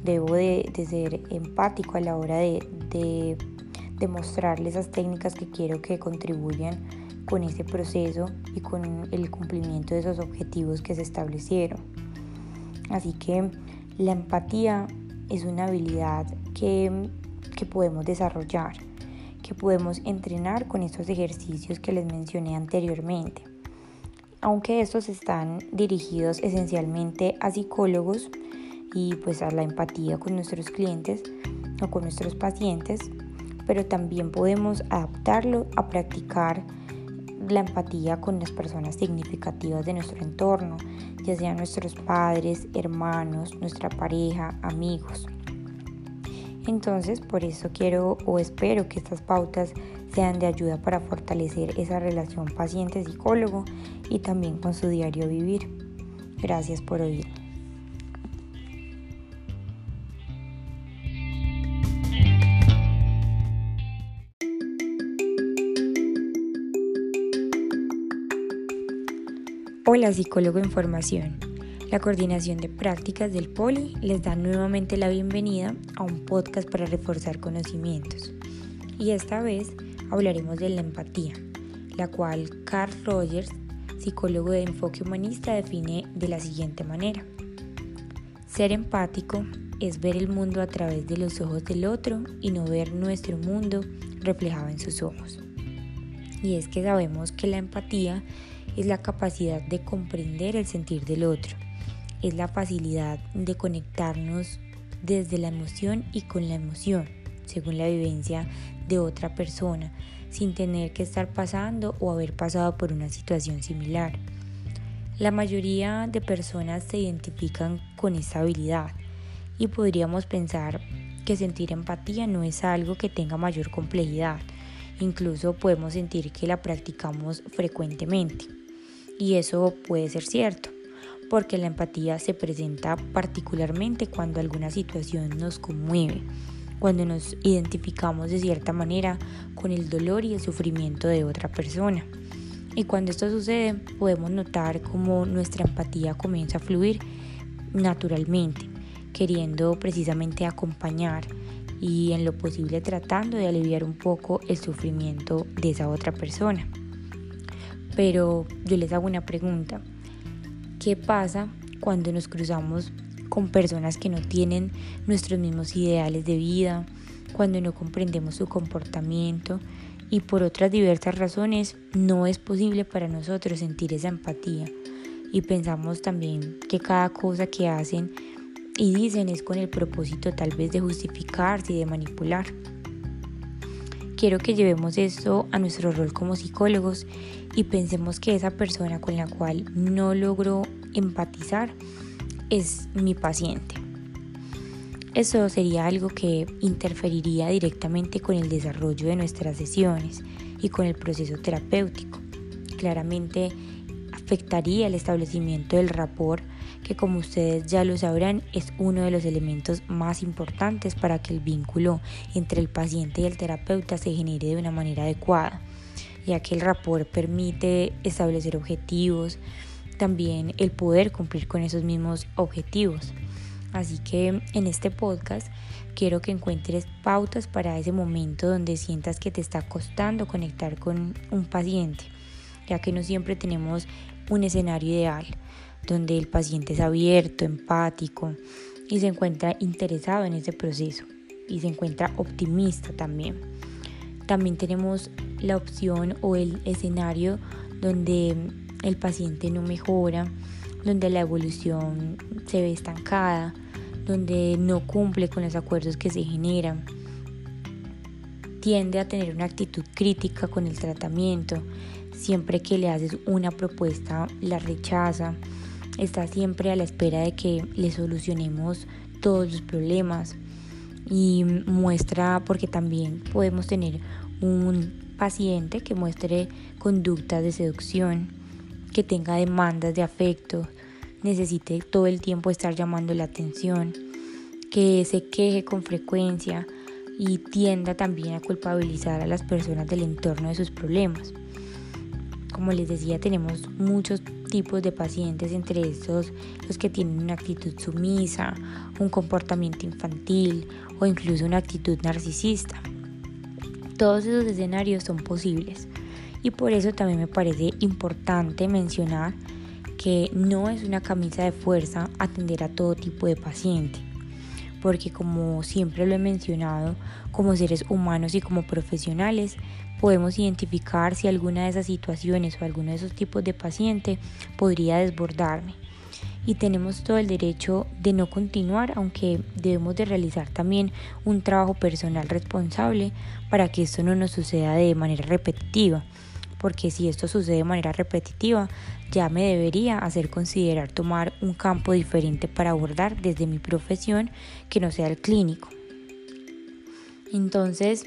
Debo de, ser empático a la hora de, de, de mostrarle esas técnicas que quiero que contribuyan con ese proceso y con el cumplimiento de esos objetivos que se establecieron. Así que la empatía es una habilidad que, que podemos desarrollar, que podemos entrenar con estos ejercicios que les mencioné anteriormente. Aunque estos están dirigidos esencialmente a psicólogos y pues a la empatía con nuestros clientes o con nuestros pacientes, pero también podemos adaptarlo a practicar la empatía con las personas significativas de nuestro entorno, ya sean nuestros padres, hermanos, nuestra pareja, amigos. Entonces, por eso quiero o espero que estas pautas sean de ayuda para fortalecer esa relación paciente-psicólogo y también con su diario vivir. Gracias por oír. Hola psicólogo en formación. La coordinación de prácticas del Poli les da nuevamente la bienvenida a un podcast para reforzar conocimientos. Y esta vez hablaremos de la empatía, la cual Carl Rogers, psicólogo de enfoque humanista, define de la siguiente manera. Ser empático es ver el mundo a través de los ojos del otro y no ver nuestro mundo reflejado en sus ojos. Y es que sabemos que la empatía es la capacidad de comprender el sentir del otro, es la facilidad de conectarnos desde la emoción y con la emoción, según la vivencia de otra persona, sin tener que estar pasando o haber pasado por una situación similar. La mayoría de personas se identifican con esta habilidad y podríamos pensar que sentir empatía no es algo que tenga mayor complejidad, incluso podemos sentir que la practicamos frecuentemente. Y eso puede ser cierto, porque la empatía se presenta particularmente cuando alguna situación nos conmueve, cuando nos identificamos de cierta manera con el dolor y el sufrimiento de otra persona. Y cuando esto sucede, podemos notar cómo nuestra empatía comienza a fluir naturalmente, queriendo precisamente acompañar y en lo posible tratando de aliviar un poco el sufrimiento de esa otra persona. Pero yo les hago una pregunta. ¿Qué pasa cuando nos cruzamos con personas que no tienen nuestros mismos ideales de vida, cuando no comprendemos su comportamiento y por otras diversas razones no es posible para nosotros sentir esa empatía y pensamos también que cada cosa que hacen y dicen es con el propósito tal vez de justificarse y de manipular quiero que llevemos esto a nuestro rol como psicólogos y pensemos que esa persona con la cual no logro empatizar es mi paciente. Eso sería algo que interferiría directamente con el desarrollo de nuestras sesiones y con el proceso terapéutico. Claramente afectaría el establecimiento del rapport que como ustedes ya lo sabrán es uno de los elementos más importantes para que el vínculo entre el paciente y el terapeuta se genere de una manera adecuada, ya que el rapport permite establecer objetivos, también el poder cumplir con esos mismos objetivos. Así que en este podcast quiero que encuentres pautas para ese momento donde sientas que te está costando conectar con un paciente, ya que no siempre tenemos un escenario ideal donde el paciente es abierto, empático y se encuentra interesado en ese proceso y se encuentra optimista también. También tenemos la opción o el escenario donde el paciente no mejora, donde la evolución se ve estancada, donde no cumple con los acuerdos que se generan, tiende a tener una actitud crítica con el tratamiento, siempre que le haces una propuesta la rechaza, está siempre a la espera de que le solucionemos todos los problemas y muestra, porque también podemos tener un paciente que muestre conductas de seducción, que tenga demandas de afecto, necesite todo el tiempo estar llamando la atención, que se queje con frecuencia y tienda también a culpabilizar a las personas del entorno de sus problemas. Como les decía, tenemos muchos tipos de pacientes, entre estos los que tienen una actitud sumisa, un comportamiento infantil o incluso una actitud narcisista. Todos esos escenarios son posibles Y por eso también me parece importante mencionar que no es una camisa de fuerza atender a todo tipo de paciente, porque como siempre lo he mencionado, como seres humanos y como profesionales, podemos identificar si alguna de esas situaciones o alguno de esos tipos de paciente podría desbordarme. Y tenemos todo el derecho de no continuar, aunque debemos de realizar también un trabajo personal responsable para que esto no nos suceda de manera repetitiva porque si esto sucede de manera repetitiva, ya me debería hacer considerar tomar un campo diferente para abordar desde mi profesión que no sea el clínico. Entonces,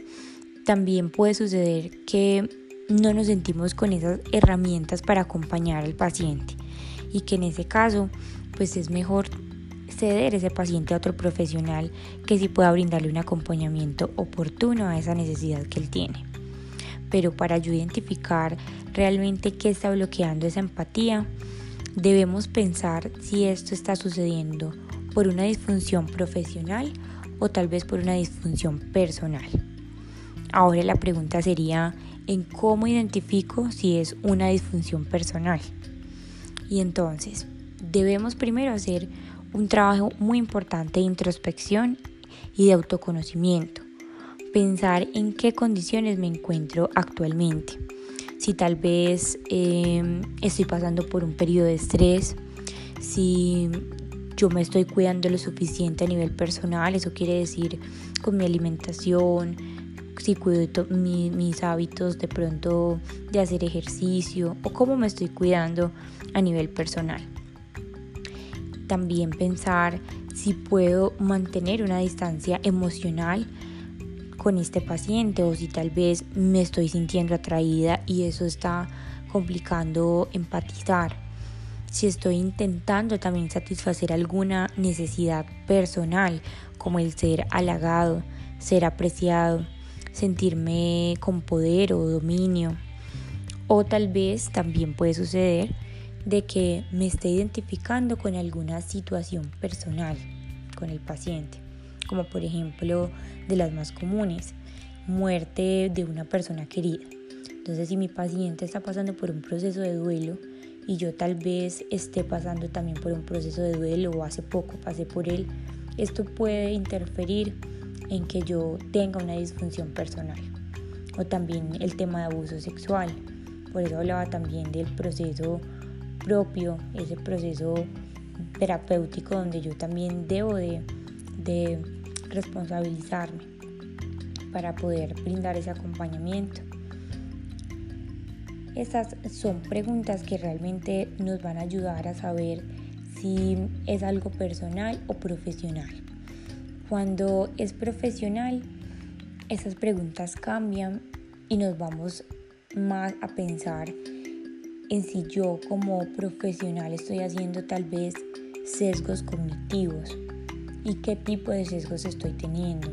también puede suceder que no nos sentimos con esas herramientas para acompañar al paciente y que en ese caso, pues es mejor ceder ese paciente a otro profesional que sí pueda brindarle un acompañamiento oportuno a esa necesidad que él tiene pero para yo identificar realmente qué está bloqueando esa empatía, debemos pensar si esto está sucediendo por una disfunción profesional o tal vez por una disfunción personal. Ahora la pregunta sería en cómo identifico si es una disfunción personal. Y entonces, debemos primero hacer un trabajo muy importante de introspección y de autoconocimiento pensar en qué condiciones me encuentro actualmente. Si tal vez em, estoy pasando por un periodo de estrés, si yo me estoy cuidando lo suficiente a nivel personal, eso quiere decir con mi alimentación, si cuido mis hábitos de pronto de hacer ejercicio o cómo me estoy cuidando a nivel personal. También pensar si puedo mantener una distancia emocional con este paciente o si tal vez me estoy sintiendo atraída y eso está complicando empatizar. Si estoy intentando también satisfacer alguna necesidad personal como el ser halagado, ser apreciado, sentirme con poder o dominio. O tal vez también puede suceder de que me esté identificando con alguna situación personal con el paciente como por ejemplo de las más comunes, muerte de una persona querida. Entonces si mi paciente está pasando por un proceso de duelo y yo tal vez esté pasando también por un proceso de duelo o hace poco pasé por él, esto puede interferir en que yo tenga una disfunción personal. O también el tema de abuso sexual. Por eso hablaba también del proceso propio, ese proceso terapéutico donde yo también debo de responsabilizarme para poder brindar ese acompañamiento. Estas son preguntas que realmente nos van a ayudar a saber si es algo personal o profesional. Cuando es profesional, esas preguntas cambian y nos vamos más a pensar en si yo como profesional estoy haciendo tal vez sesgos cognitivos y qué tipo de sesgos estoy teniendo.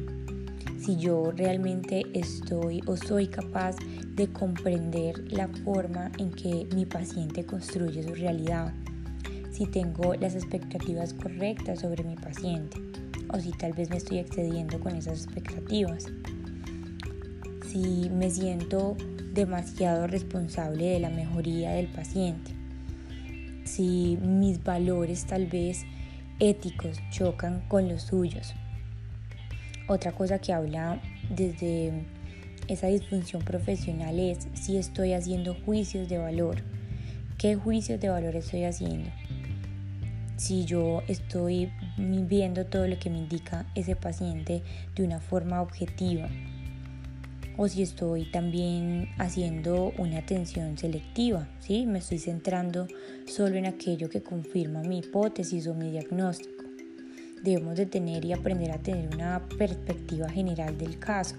Si yo realmente estoy o soy capaz de comprender la forma en que mi paciente construye su realidad. Si tengo las expectativas correctas sobre mi paciente o si tal vez me estoy excediendo con esas expectativas. Si me siento demasiado responsable de la mejoría del paciente. Si mis valores tal vez éticos chocan con los suyos. Otra cosa que habla desde esa disfunción profesional es si estoy haciendo juicios de valor. ¿Qué juicios de valor estoy haciendo? Si yo estoy viendo todo lo que me indica ese paciente de una forma objetiva o si estoy también haciendo una atención selectiva, ¿sí? Me estoy centrando solo en aquello que confirma mi hipótesis o mi diagnóstico. Debemos de tener y aprender a tener una perspectiva general del caso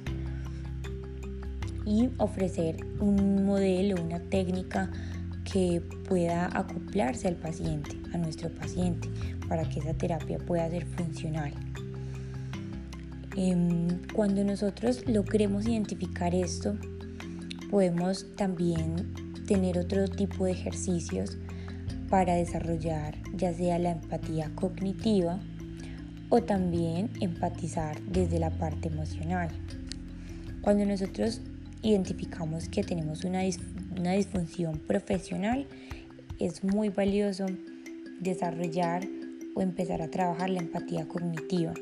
y ofrecer un modelo, una técnica que pueda acoplarse al paciente, a nuestro paciente, para que esa terapia pueda ser funcional. Em, cuando nosotros logremos identificar esto, podemos también tener otro tipo de ejercicios para desarrollar ya sea la empatía cognitiva o también empatizar desde la parte emocional. Cuando nosotros identificamos que tenemos una una disfunción profesional, es muy valioso desarrollar o empezar a trabajar la empatía cognitiva,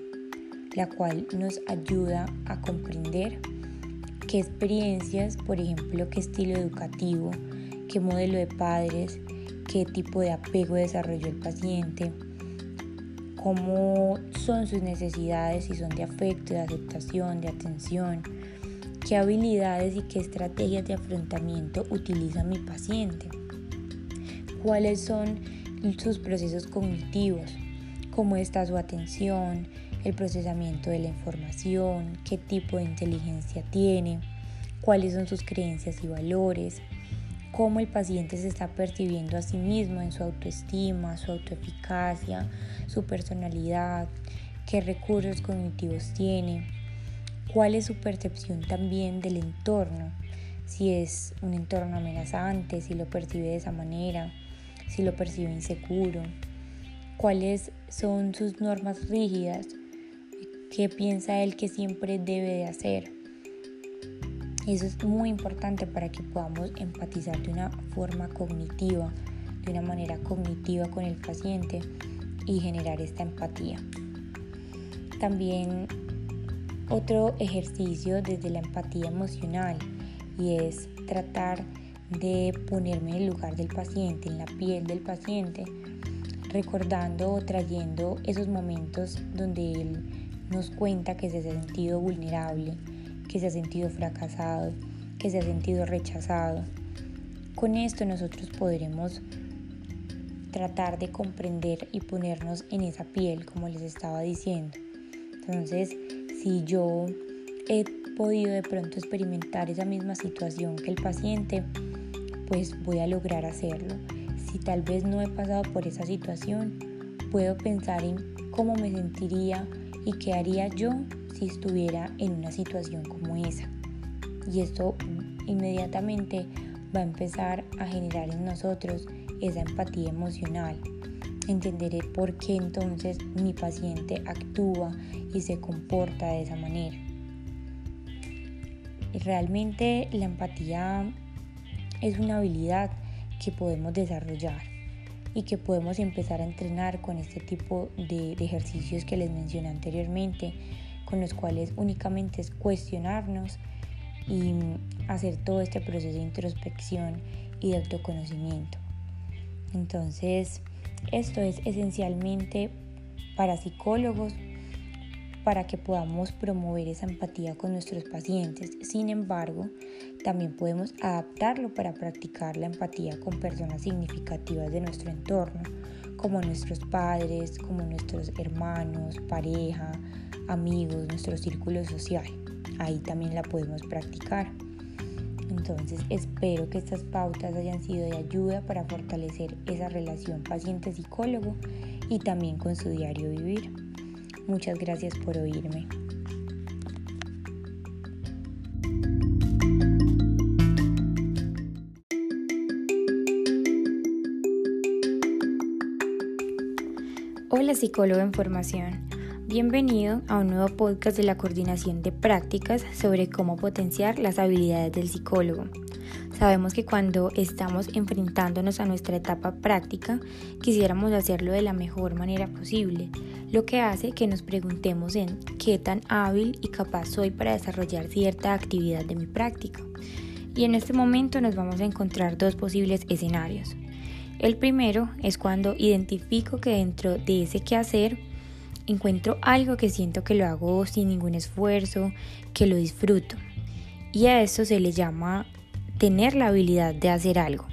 la cual nos ayuda a comprender qué experiencias, por ejemplo, qué estilo educativo, qué modelo de padres, qué tipo de apego desarrolló el paciente, cómo son sus necesidades, si son de afecto, de aceptación, de atención, qué habilidades y qué estrategias de afrontamiento utiliza mi paciente, cuáles son sus procesos cognitivos, cómo está su atención, el procesamiento de la información, qué tipo de inteligencia tiene, cuáles son sus creencias y valores, cómo el paciente se está percibiendo a sí mismo en su autoestima, su autoeficacia, su personalidad, qué recursos cognitivos tiene, cuál es su percepción también del entorno, si es un entorno amenazante, si lo percibe de esa manera, si lo percibe inseguro, cuáles son sus normas rígidas, qué piensa él que siempre debe de hacer. Eso es muy importante para que podamos empatizar de una forma cognitiva, de una manera cognitiva con el paciente y generar esta empatía. También otro ejercicio desde la empatía emocional y es tratar de ponerme en el lugar del paciente, en la piel del paciente, recordando o trayendo esos momentos donde él nos cuenta que se ha sentido vulnerable, que se ha sentido fracasado, que se ha sentido rechazado. Con esto nosotros podremos tratar de comprender y ponernos en esa piel, como les estaba diciendo. Entonces, si yo he podido de pronto experimentar esa misma situación que el paciente, pues voy a lograr hacerlo. Si tal vez no he pasado por esa situación, puedo pensar en cómo me sentiría y qué haría yo si estuviera en una situación como esa. Y esto inmediatamente va a empezar a generar en nosotros esa empatía emocional. Entenderé por qué entonces mi paciente actúa y se comporta de esa manera. Realmente la empatía es una habilidad que podemos desarrollar y que podemos empezar a entrenar con este tipo de, de, ejercicios que les mencioné anteriormente, con los cuales únicamente es cuestionarnos y hacer todo este proceso de introspección y de autoconocimiento. Entonces, esto es esencialmente para psicólogos, para que podamos promover esa empatía con nuestros pacientes. Sin embargo, también podemos adaptarlo para practicar la empatía con personas significativas de nuestro entorno, como nuestros padres, como nuestros hermanos, pareja, amigos, nuestro círculo social. Ahí también la podemos practicar. Entonces espero que estas pautas hayan sido de ayuda para fortalecer esa relación paciente-psicólogo y también con su diario vivir. Muchas gracias por oírme. Hola psicólogo en formación. Bienvenido a un nuevo podcast de la coordinación de prácticas sobre cómo potenciar las habilidades del psicólogo. Sabemos que cuando estamos enfrentándonos a nuestra etapa práctica, quisiéramos hacerlo de la mejor manera posible, lo que hace que nos preguntemos en qué tan hábil y capaz soy para desarrollar cierta actividad de mi práctica. Y en este momento nos vamos a encontrar dos posibles escenarios. El primero es cuando identifico que dentro de ese quehacer encuentro algo que siento que lo hago sin ningún esfuerzo, que lo disfruto. Y a eso se le llama tener la habilidad de hacer algo,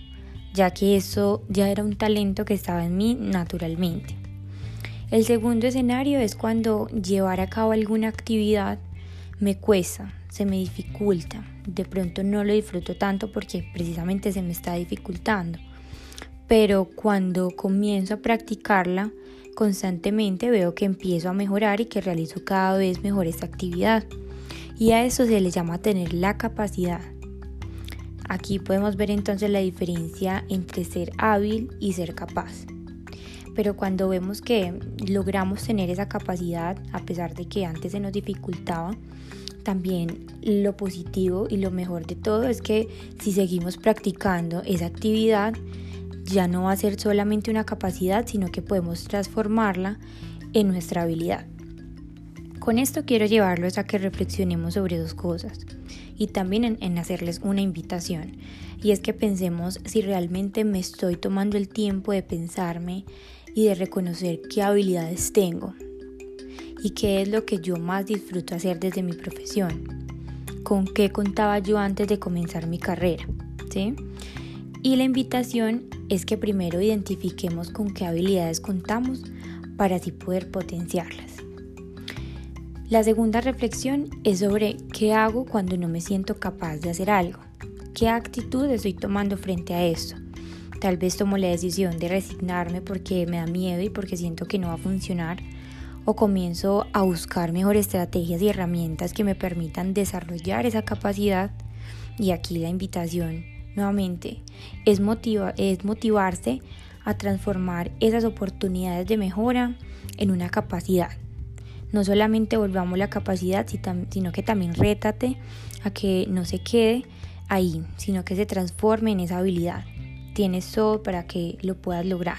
ya que eso ya era un talento que estaba en mí naturalmente. El segundo escenario es cuando llevar a cabo alguna actividad me cuesta, se me dificulta, de pronto no lo disfruto tanto porque precisamente se me está dificultando. Pero cuando comienzo a practicarla, constantemente veo que empiezo a mejorar y que realizo cada vez mejor esta actividad. Y a eso se le llama tener la capacidad. Aquí podemos ver entonces la diferencia entre ser hábil y ser capaz. Pero cuando vemos que logramos tener esa capacidad, a pesar de que antes se nos dificultaba, también lo positivo y lo mejor de todo es que si seguimos practicando esa actividad, ya no va a ser solamente una capacidad, sino que podemos transformarla en nuestra habilidad. Con esto quiero llevarlos a que reflexionemos sobre dos cosas y también en, hacerles una invitación. Y es que pensemos si realmente me estoy tomando el tiempo de pensarme y de reconocer qué habilidades tengo y qué es lo que yo más disfruto hacer desde mi profesión. Con qué contaba yo antes de comenzar mi carrera. ¿sí? Y la invitación es que primero identifiquemos con qué habilidades contamos para así poder potenciarlas. La segunda reflexión es sobre qué hago cuando no me siento capaz de hacer algo. ¿Qué actitud estoy tomando frente a esto? Tal vez tomo la decisión de resignarme porque me da miedo y porque siento que no va a funcionar. O comienzo a buscar mejores estrategias y herramientas que me permitan desarrollar esa capacidad. Y aquí la invitación nuevamente es, es motivarse a transformar esas oportunidades de mejora en una capacidad no solamente volvamos la capacidad, sino que también rétate a que no se quede ahí, sino que se transforme en esa habilidad. Tienes todo para que lo puedas lograr.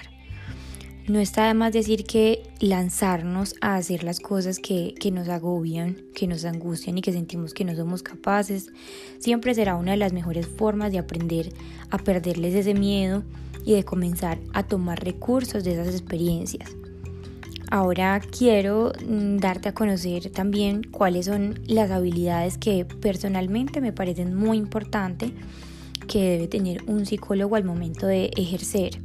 No está de más decir que lanzarnos a hacer las cosas que, que, nos agobian, que nos angustian y que sentimos que no somos capaces, siempre será una de las mejores formas de aprender a perderles ese miedo y de comenzar a tomar recursos de esas experiencias. Ahora quiero mm, darte a conocer también cuáles son las habilidades que personalmente me parecen muy importantes que debe tener un psicólogo al momento de ejercer.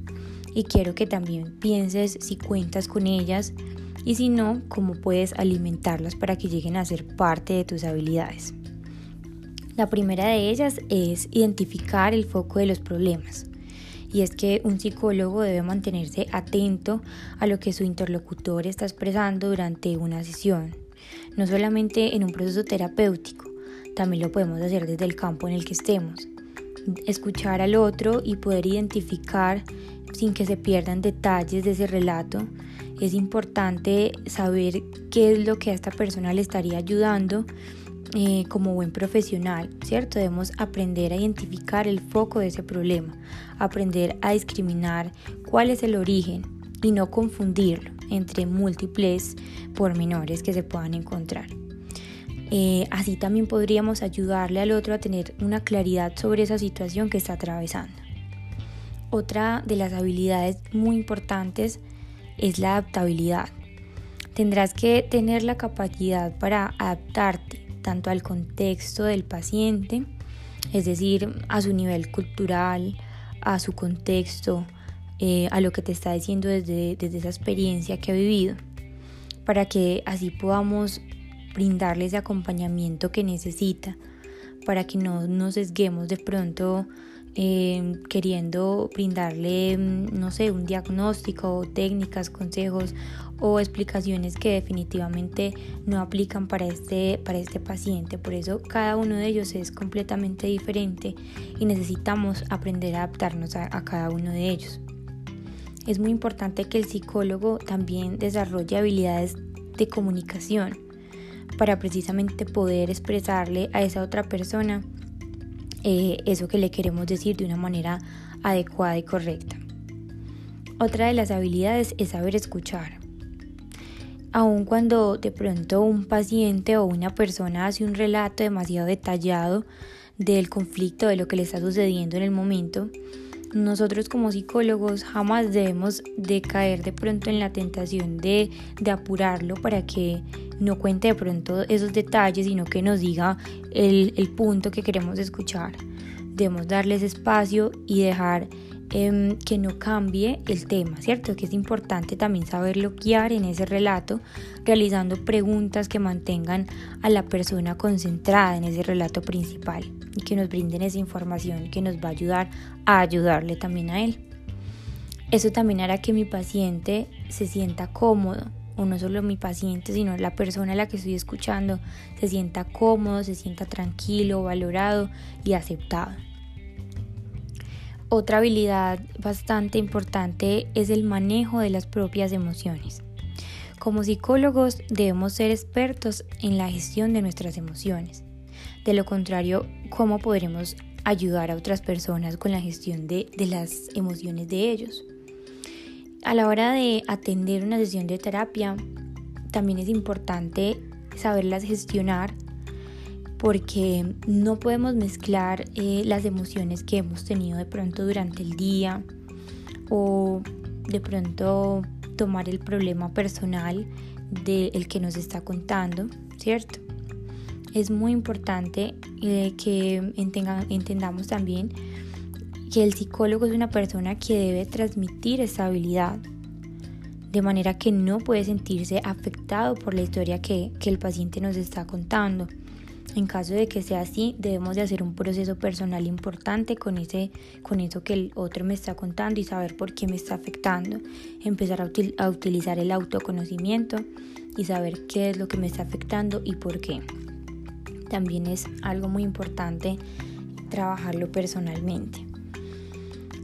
Y quiero que también pienses si cuentas con ellas y si no, cómo puedes alimentarlas para que lleguen a ser parte de tus habilidades. La primera de ellas es identificar el foco de los problemas y es que un psicólogo debe mantenerse atento a lo que su interlocutor está expresando durante una sesión, no solamente en un proceso terapéutico, también lo podemos hacer desde el campo en el que estemos. Escuchar al otro y poder identificar sin que se pierdan detalles de ese relato. Es importante saber qué es lo que a esta persona le estaría ayudando eh, como buen profesional, ¿cierto? Debemos aprender a identificar el foco de ese problema, aprender a discriminar cuál es el origen y no confundirlo entre múltiples pormenores que se puedan encontrar. Eh, así también podríamos ayudarle al otro a tener una claridad sobre esa situación que está atravesando. Otra de las habilidades muy importantes es la adaptabilidad. Tendrás que tener la capacidad para adaptarte tanto al contexto del paciente, es decir, a su nivel cultural, a su contexto, eh, a lo que te está diciendo desde, desde esa experiencia que ha vivido, para que así podamos brindarle ese acompañamiento que necesita, para que no nos sesguemos de pronto eh, queriendo brindarle, mm, no sé, un diagnóstico, técnicas, consejos o explicaciones que definitivamente no aplican para este, para este paciente. Por eso cada uno de ellos es completamente diferente y necesitamos aprender a adaptarnos a cada uno de ellos. Es muy importante que el psicólogo también desarrolle habilidades de comunicación para precisamente poder expresarle a esa otra persona eh, eso que le queremos decir de una manera adecuada y correcta. Otra de las habilidades es saber escuchar. Aun cuando de pronto un paciente o una persona hace un relato demasiado detallado del conflicto, de lo que le está sucediendo en el momento, nosotros como psicólogos jamás debemos de caer de pronto en la tentación de, de, apurarlo para que no cuente de pronto esos detalles, sino que nos diga el, el punto que queremos escuchar. Debemos darles espacio y dejar Em, que no cambie el tema, ¿cierto? Que es importante también saberlo guiar en ese relato, realizando preguntas que mantengan a la persona concentrada en ese relato principal y que nos brinden esa información que nos va a ayudar a ayudarle también a él. Eso también hará que mi paciente se sienta cómodo, o no solo mi paciente, sino la persona a la que estoy escuchando, se sienta cómodo, se sienta tranquilo, valorado y aceptado. Otra habilidad bastante importante es el manejo de las propias emociones. Como psicólogos debemos ser expertos en la gestión de nuestras emociones. De lo contrario, ¿cómo podremos ayudar a otras personas con la gestión de, de las emociones de ellos? A la hora de atender una sesión de terapia, también es importante saberlas gestionar porque no podemos mezclar eh, las emociones que hemos tenido de pronto durante el día o de pronto tomar el problema personal del que nos está contando, ¿cierto? Es muy importante eh, que entendamos también que el psicólogo es una persona que debe transmitir estabilidad, de manera que no puede sentirse afectado por la historia que, que el paciente nos está contando. En caso de que sea así, debemos de hacer un proceso personal importante con, ese, con eso que el otro me está contando y saber por qué me está afectando. Empezar a, a utilizar el autoconocimiento y saber qué es lo que me está afectando y por qué. También es algo muy importante trabajarlo personalmente.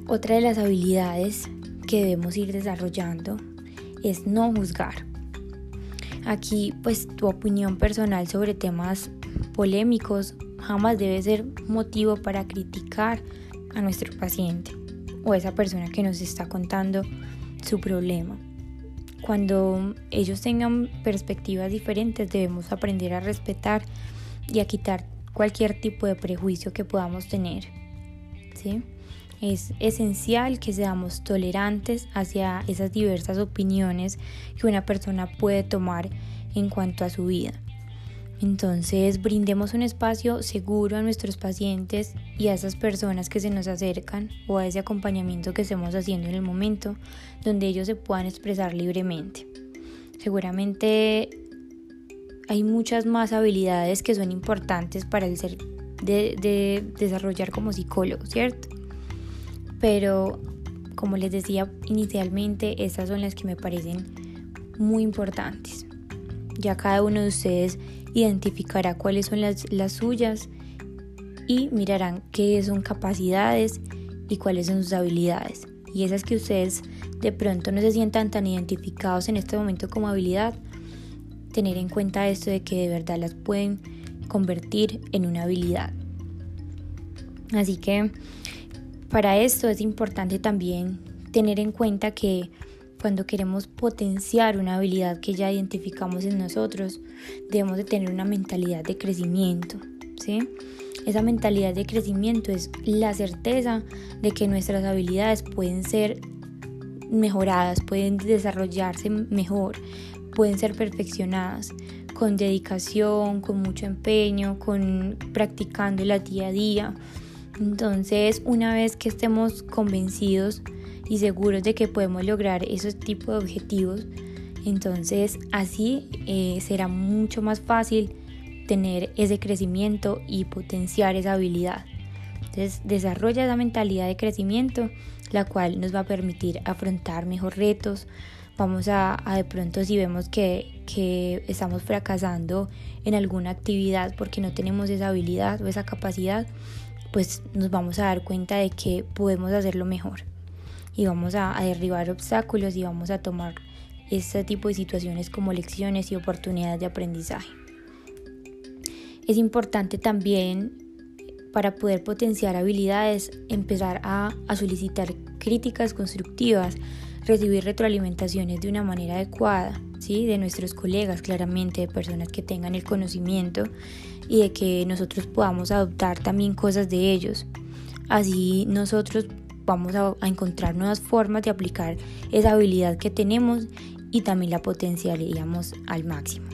Otra de las habilidades que debemos ir desarrollando es no juzgar. Aquí pues tu opinión personal sobre temas polémicos jamás debe ser motivo para criticar a nuestro paciente o a esa persona que nos está contando su problema. Cuando ellos tengan perspectivas diferentes debemos aprender a respetar y a quitar cualquier tipo de prejuicio que podamos tener. ¿sí? Es esencial que seamos tolerantes hacia esas diversas opiniones que una persona puede tomar en cuanto a su vida. Entonces, brindemos un espacio seguro a nuestros pacientes y a esas personas que se nos acercan o a ese acompañamiento que estemos haciendo en el momento donde ellos se puedan expresar libremente. Seguramente hay muchas más habilidades que son importantes para el ser de, desarrollar como psicólogo, ¿cierto? Pero como les decía inicialmente, estas son las que me parecen muy importantes. Ya cada uno de ustedes identificará cuáles son las, suyas y mirarán qué son capacidades y cuáles son sus habilidades. Y esas que ustedes de pronto no se sientan tan identificados en este momento como habilidad, tener en cuenta esto de que de verdad las pueden convertir en una habilidad. Así que para esto es importante también tener en cuenta que cuando queremos potenciar una habilidad que ya identificamos en nosotros, debemos de tener una mentalidad de crecimiento, ¿sí? Esa mentalidad de crecimiento es la certeza de que nuestras habilidades pueden ser mejoradas, pueden desarrollarse mejor, pueden ser perfeccionadas con dedicación, con mucho empeño, con practicándola día a día. Entonces, una vez que estemos convencidos y seguros de que podemos lograr esos tipos de objetivos, entonces así eh, será mucho más fácil tener ese crecimiento y potenciar esa habilidad. Entonces desarrolla esa mentalidad de crecimiento, la cual nos va a permitir afrontar mejor retos. Vamos a, de pronto si vemos que, que estamos fracasando en alguna actividad porque no tenemos esa habilidad o esa capacidad, pues nos vamos a dar cuenta de que podemos hacerlo mejor y vamos a, derribar obstáculos y vamos a tomar este tipo de situaciones como lecciones y oportunidades de aprendizaje. Es importante también para poder potenciar habilidades empezar a, a solicitar críticas constructivas, recibir retroalimentaciones de una manera adecuada, ¿sí? de nuestros colegas claramente, de personas que tengan el conocimiento y de que nosotros podamos adoptar también cosas de ellos. Así nosotros vamos a, encontrar nuevas formas de aplicar esa habilidad que tenemos y también la potenciaríamos al máximo.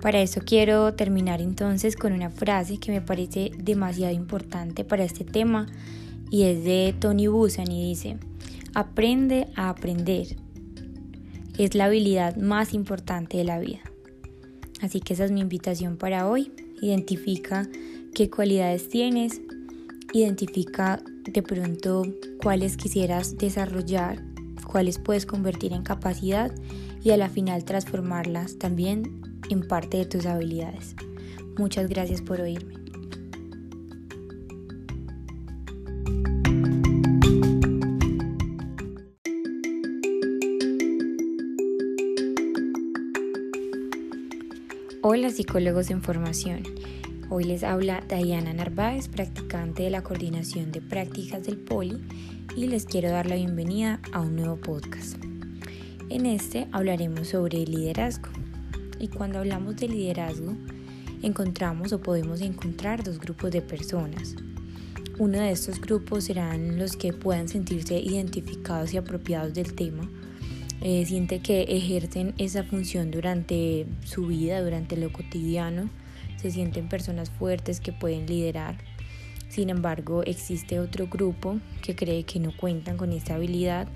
Para eso quiero terminar entonces con una frase que me parece demasiado importante para este tema y es de Tony Busan y dice, aprende a aprender. Es la habilidad más importante de la vida. Así que esa es mi invitación para hoy. Identifica qué cualidades tienes, identifica de pronto cuáles quisieras desarrollar, cuáles puedes convertir en capacidad y a la final transformarlas también en parte de tus habilidades. Muchas gracias por oírme. Hola psicólogos en formación. Hoy les habla Diana Narváez, practicante de la coordinación de prácticas del Poli, y les quiero dar la bienvenida a un nuevo podcast. En este hablaremos sobre liderazgo. Y cuando hablamos de liderazgo, encontramos o podemos encontrar dos grupos de personas. Uno de estos grupos serán los que puedan sentirse identificados y apropiados del tema eh, siente que ejercen esa función durante su vida, durante lo cotidiano, se sienten personas fuertes que pueden liderar. Sin embargo, existe otro grupo que cree que no cuentan con esta habilidad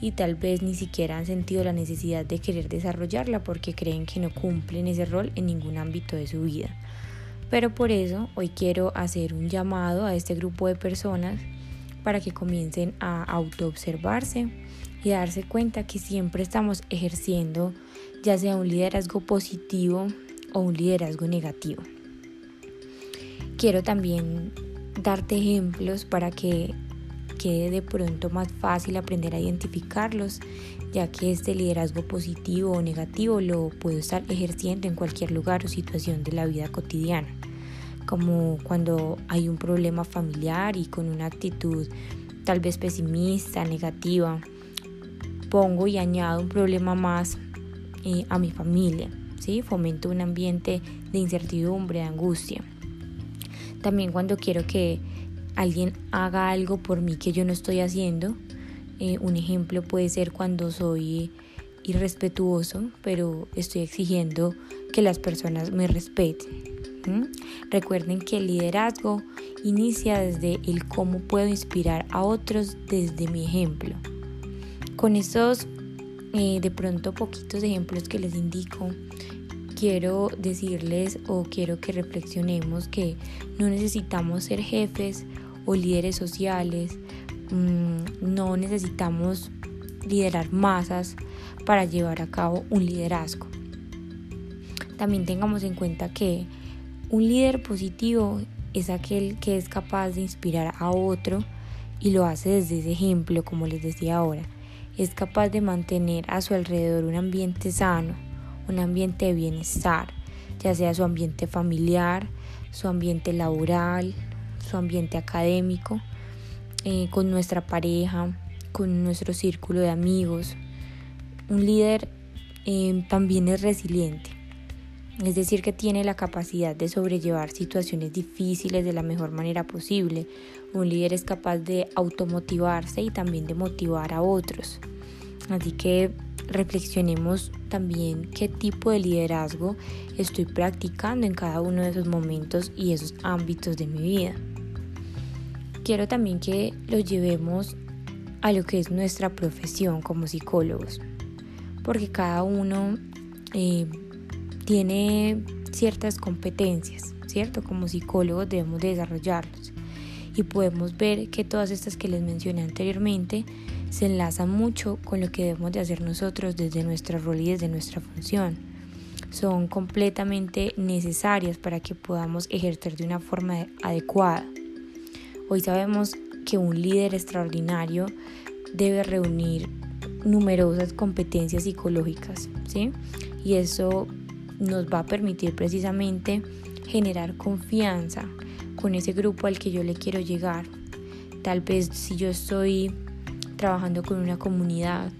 y tal vez ni siquiera han sentido la necesidad de querer desarrollarla porque creen que no cumplen ese rol en ningún ámbito de su vida. Pero por eso hoy quiero hacer un llamado a este grupo de personas para que comiencen a autoobservarse y darse cuenta que siempre estamos ejerciendo ya sea un liderazgo positivo o un liderazgo negativo. Quiero también darte ejemplos para que quede de pronto más fácil aprender a identificarlos, ya que este liderazgo positivo o negativo lo puedo estar ejerciendo en cualquier lugar o situación de la vida cotidiana, como cuando hay un problema familiar y con una actitud tal vez pesimista, negativa, pongo y añado un problema más eh, a mi familia, fomento un ambiente de incertidumbre, de angustia. También cuando quiero que alguien haga algo por mí que yo no estoy haciendo, eh, un ejemplo puede ser cuando soy irrespetuoso, pero estoy exigiendo que las personas me respeten. Recuerden que el liderazgo inicia desde el cómo puedo inspirar a otros desde mi ejemplo. Con estos eh, de pronto poquitos ejemplos que les indico, quiero decirles o quiero que reflexionemos que no necesitamos ser jefes o líderes sociales, mm, no necesitamos liderar masas para llevar a cabo un liderazgo. También tengamos en cuenta que un líder positivo es aquel que es capaz de inspirar a otro y lo hace desde ese ejemplo, como les decía ahora es capaz de mantener a su alrededor un ambiente sano, un ambiente de bienestar, ya sea su ambiente familiar, su ambiente laboral, su ambiente académico, eh, con nuestra pareja, con nuestro círculo de amigos. Un líder eh, también es resiliente, es decir, que tiene la capacidad de sobrellevar situaciones difíciles de la mejor manera posible. Un líder es capaz de automotivarse y también de motivar a otros. Así que reflexionemos también qué tipo de liderazgo estoy practicando en cada uno de esos momentos y esos ámbitos de mi vida. Quiero también que lo llevemos a lo que es nuestra profesión como psicólogos, porque cada uno eh, tiene ciertas competencias, ¿cierto? Como psicólogos debemos desarrollarlos y podemos ver que todas estas que les mencioné anteriormente se enlazan mucho con lo que debemos de hacer nosotros desde nuestra rol y desde nuestra función. Son completamente necesarias para que podamos ejercer de una forma adecuada. Hoy sabemos que un líder extraordinario debe reunir numerosas competencias psicológicas, ¿sí? Y eso nos va a permitir precisamente generar confianza con ese grupo al que yo le quiero llegar. Tal vez si yo estoy trabajando con una comunidad,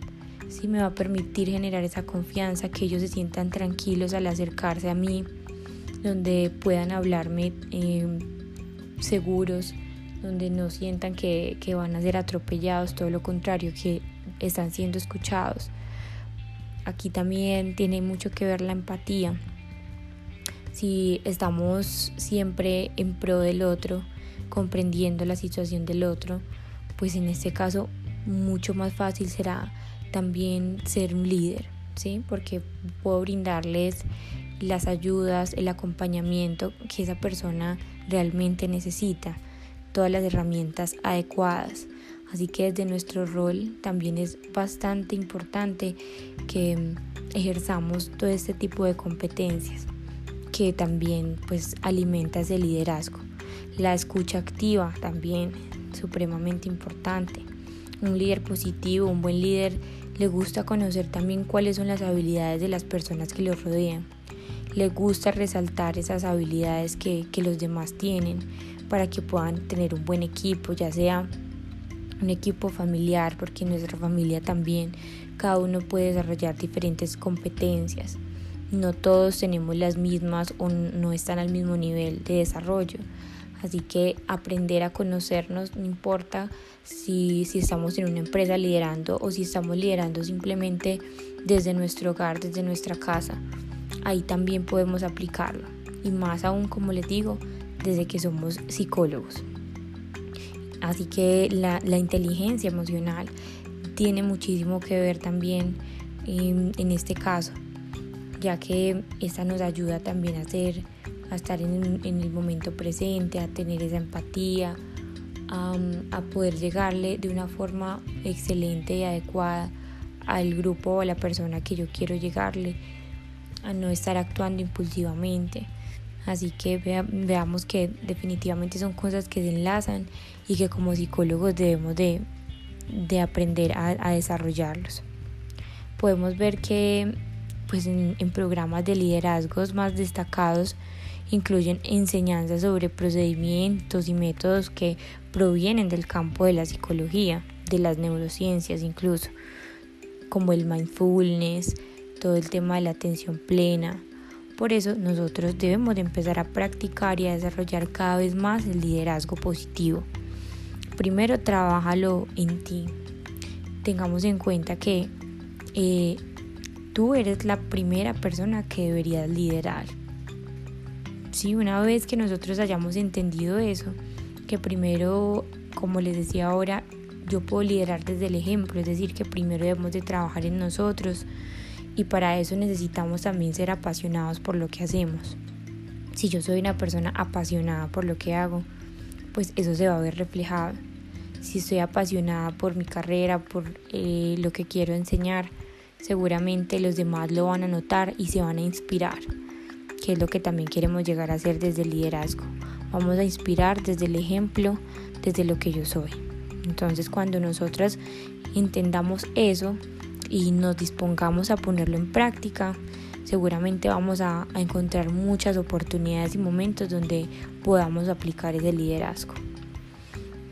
si me va a permitir generar esa confianza, que ellos se sientan tranquilos al acercarse a mí, donde puedan hablarme eh, seguros, donde no sientan que, que van a ser atropellados, todo lo contrario, que están siendo escuchados. Aquí también tiene mucho que ver la empatía. Si estamos siempre en pro del otro, comprendiendo la situación del otro, pues en este caso mucho más fácil será también ser un líder, ¿sí? Porque puedo brindarles las ayudas, el acompañamiento que esa persona realmente necesita, todas las herramientas adecuadas. Así que desde nuestro rol también es bastante importante que ejerzamos todo este tipo de competencias que también pues alimenta ese liderazgo. La escucha activa también supremamente importante. Un líder positivo, un buen líder le gusta conocer también cuáles son las habilidades de las personas que lo rodean. le gusta resaltar esas habilidades que, que los demás tienen para que puedan tener un buen equipo, ya sea un equipo familiar, porque nuestra familia también cada uno puede desarrollar diferentes competencias. No todos tenemos las mismas o no están al mismo nivel de desarrollo. Así que aprender a conocernos no importa si, si estamos en una empresa liderando o si estamos liderando simplemente desde nuestro hogar, desde nuestra casa. Ahí también podemos aplicarlo. Y más aún, como les digo, desde que somos psicólogos. Así que la, la inteligencia emocional tiene muchísimo que ver también en, en este caso, ya que esta nos ayuda también a ser a estar en, el momento presente, a tener esa empatía, a poder llegarle de una forma excelente y adecuada al grupo o a la persona que yo quiero llegarle, a no estar actuando impulsivamente. Así que veamos que definitivamente son cosas que se enlazan y que como psicólogos debemos de, aprender a, desarrollarlos. Podemos ver que pues en, en programas de liderazgos más destacados incluyen enseñanzas sobre procedimientos y métodos que provienen del campo de la psicología, de las neurociencias incluso, como el mindfulness, todo el tema de la atención plena. Por eso nosotros debemos de empezar a practicar y a desarrollar cada vez más el liderazgo positivo. Primero, trabájalo en ti. Tengamos en cuenta que eh, tú eres la primera persona que deberías liderar Sí, una vez que nosotros hayamos entendido eso, que primero, como les decía ahora, yo puedo liderar desde el ejemplo, es decir, que primero debemos de trabajar en nosotros y para eso necesitamos también ser apasionados por lo que hacemos. Si yo soy una persona apasionada por lo que hago, pues eso se va a ver reflejado. Si estoy apasionada por mi carrera, por eh, lo que quiero enseñar, seguramente los demás lo van a notar y se van a inspirar que es lo que también queremos llegar a hacer desde el liderazgo. Vamos a inspirar desde el ejemplo, desde lo que yo soy. Entonces cuando nosotras entendamos eso y nos dispongamos a ponerlo en práctica, seguramente vamos a, a encontrar muchas oportunidades y momentos donde podamos aplicar ese liderazgo.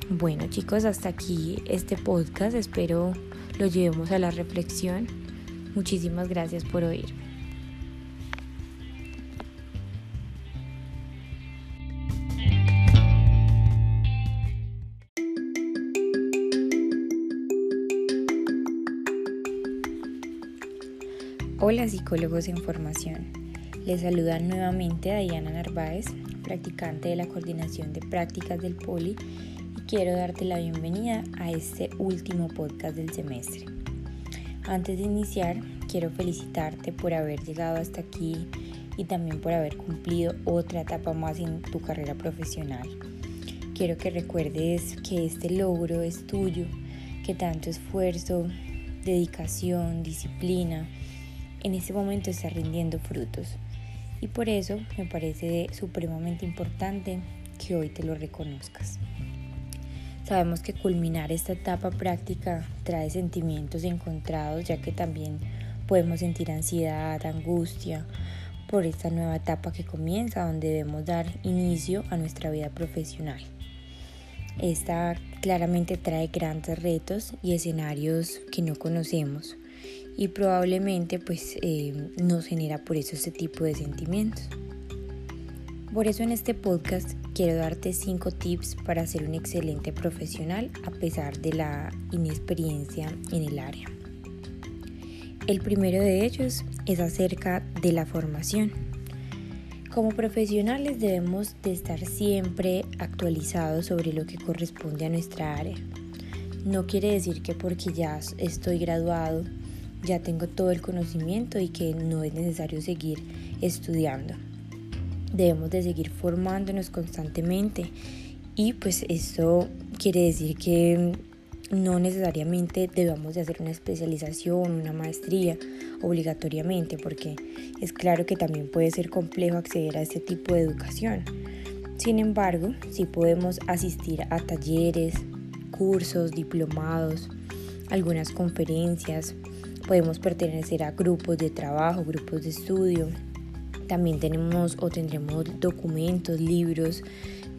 Bueno chicos, hasta aquí este podcast. Espero lo llevemos a la reflexión. Muchísimas gracias por oírme. Hola psicólogos en formación. Les saluda nuevamente a Diana Narváez, practicante de la coordinación de prácticas del Poli y quiero darte la bienvenida a este último podcast del semestre. Antes de iniciar, quiero felicitarte por haber llegado hasta aquí y también por haber cumplido otra etapa más en tu carrera profesional. Quiero que recuerdes que este logro es tuyo, que tanto esfuerzo, dedicación, disciplina, en este momento está rindiendo frutos. Y por eso me parece supremamente importante que hoy te lo reconozcas. Sabemos que culminar esta etapa práctica trae sentimientos encontrados, ya que también podemos sentir ansiedad, angustia por esta nueva etapa que comienza, donde debemos dar inicio a nuestra vida profesional. Esta claramente trae grandes retos y escenarios que no conocemos, y probablemente pues eh, nos genera por eso este tipo de sentimientos. Por eso en este podcast quiero darte 5 tips para ser un excelente profesional a pesar de la inexperiencia en el área. El primero de ellos es acerca de la formación. Como profesionales debemos de estar siempre actualizados sobre lo que corresponde a nuestra área. No quiere decir que porque ya estoy graduado ya tengo todo el conocimiento y que no es necesario seguir estudiando. Debemos de seguir formándonos constantemente y pues esto quiere decir que no necesariamente debamos de hacer una especialización, una maestría obligatoriamente, porque es claro que también puede ser complejo acceder a este tipo de educación. Sin embargo, sí podemos asistir a talleres, cursos, diplomados, algunas conferencias, Podemos pertenecer a grupos de trabajo, grupos de estudio. También tenemos o tendremos documentos, libros,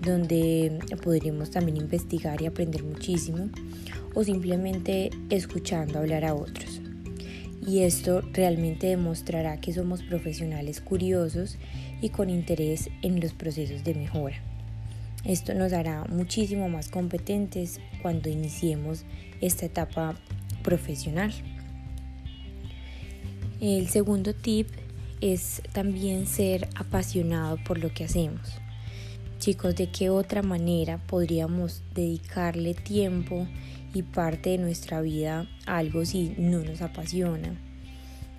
donde podremos también investigar y aprender muchísimo o simplemente escuchando hablar a otros. Y esto realmente demostrará que somos profesionales curiosos y con interés en los procesos de mejora. Esto nos hará muchísimo más competentes cuando iniciemos esta etapa profesional. El segundo tip es también ser apasionado por lo que hacemos. Chicos, ¿de qué otra manera podríamos dedicarle tiempo y parte de nuestra vida a algo si no nos apasiona?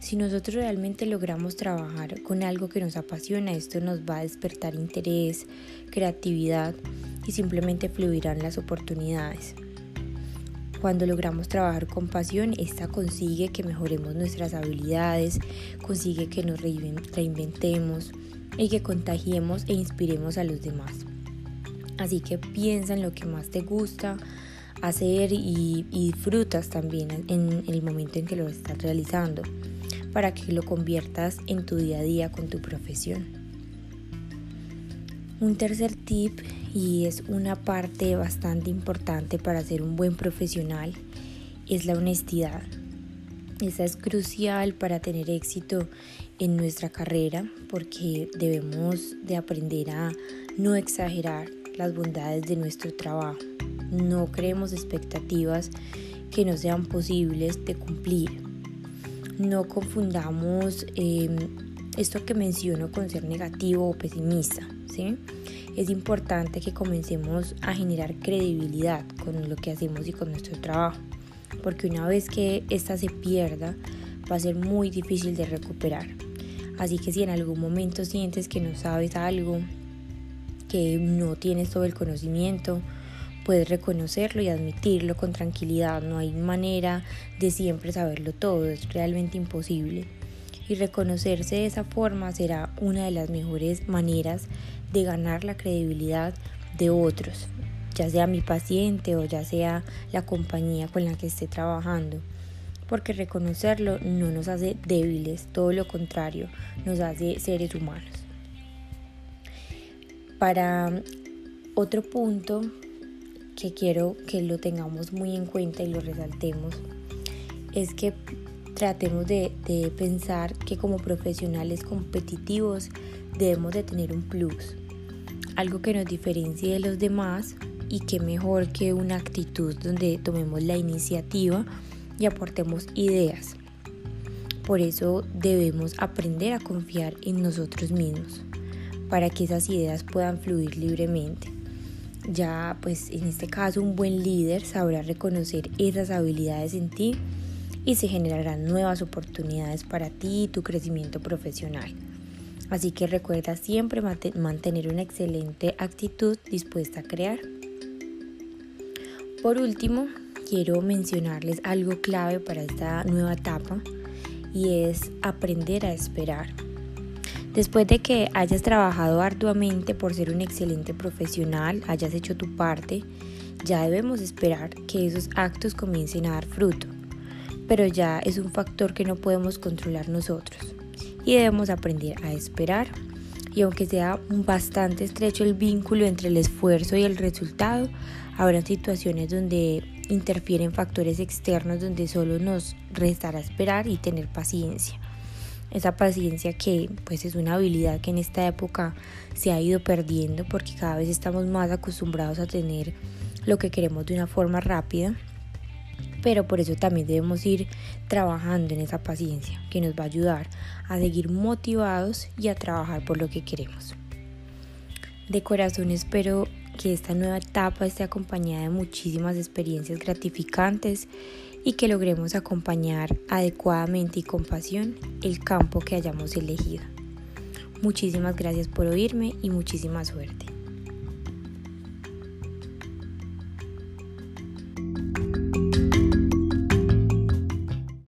Si nosotros realmente logramos trabajar con algo que nos apasiona, esto nos va a despertar interés, creatividad y simplemente fluirán las oportunidades. Cuando logramos trabajar con pasión, esta consigue que mejoremos nuestras habilidades, consigue que nos reinventemos y que contagiemos e inspiremos a los demás. Así que piensa en lo que más te gusta hacer y, disfrutas también en el momento en que lo estás realizando para que lo conviertas en tu día a día con tu profesión. Un tercer tip y es una parte bastante importante para ser un buen profesional, es la honestidad. Esa es crucial para tener éxito en nuestra carrera porque debemos de aprender a no exagerar las bondades de nuestro trabajo. No creemos expectativas que no sean posibles de cumplir. No confundamos em, esto que menciono con ser negativo o pesimista. ¿Sí? es importante que comencemos a generar credibilidad con lo que hacemos y con nuestro trabajo, porque una vez que ésta se pierda, va a ser muy difícil de recuperar. Así que si en algún momento sientes que no sabes algo, que no tienes todo el conocimiento, puedes reconocerlo y admitirlo con tranquilidad. No hay manera de siempre saberlo todo, es realmente imposible. Y reconocerse de esa forma será una de las mejores maneras de ganar la credibilidad de otros, ya sea mi paciente o ya sea la compañía con la que esté trabajando. Porque reconocerlo no nos hace débiles, todo lo contrario, nos hace seres humanos. Para otro punto que quiero que lo tengamos muy en cuenta y lo resaltemos, es que tratemos de, de pensar que como profesionales competitivos debemos de tener un plus, algo que nos diferencie de los demás y que mejor que una actitud donde tomemos la iniciativa y aportemos ideas. Por eso debemos aprender a confiar en nosotros mismos para que esas ideas puedan fluir libremente. Ya pues en este caso un buen líder sabrá reconocer esas habilidades en ti y se generarán nuevas oportunidades para ti y tu crecimiento profesional. Así que recuerda siempre mantener una excelente actitud dispuesta a crear. Por último, quiero mencionarles algo clave para esta nueva etapa y es aprender a esperar. Después de que hayas trabajado arduamente por ser un excelente profesional, hayas hecho tu parte, ya debemos esperar que esos actos comiencen a dar fruto. Pero ya es un factor que no podemos controlar nosotros y debemos aprender a esperar. Y aunque sea bastante estrecho el vínculo entre el esfuerzo y el resultado, habrá situaciones donde interfieren factores externos donde solo nos restará esperar y tener paciencia. Esa paciencia que pues es una habilidad que en esta época se ha ido perdiendo porque cada vez estamos más acostumbrados a tener lo que queremos de una forma rápida pero por eso también debemos ir trabajando en esa paciencia que nos va a ayudar a seguir motivados y a trabajar por lo que queremos. De corazón espero que esta nueva etapa esté acompañada de muchísimas experiencias gratificantes y que logremos acompañar adecuadamente y con pasión el campo que hayamos elegido. Muchísimas gracias por oírme y muchísima suerte.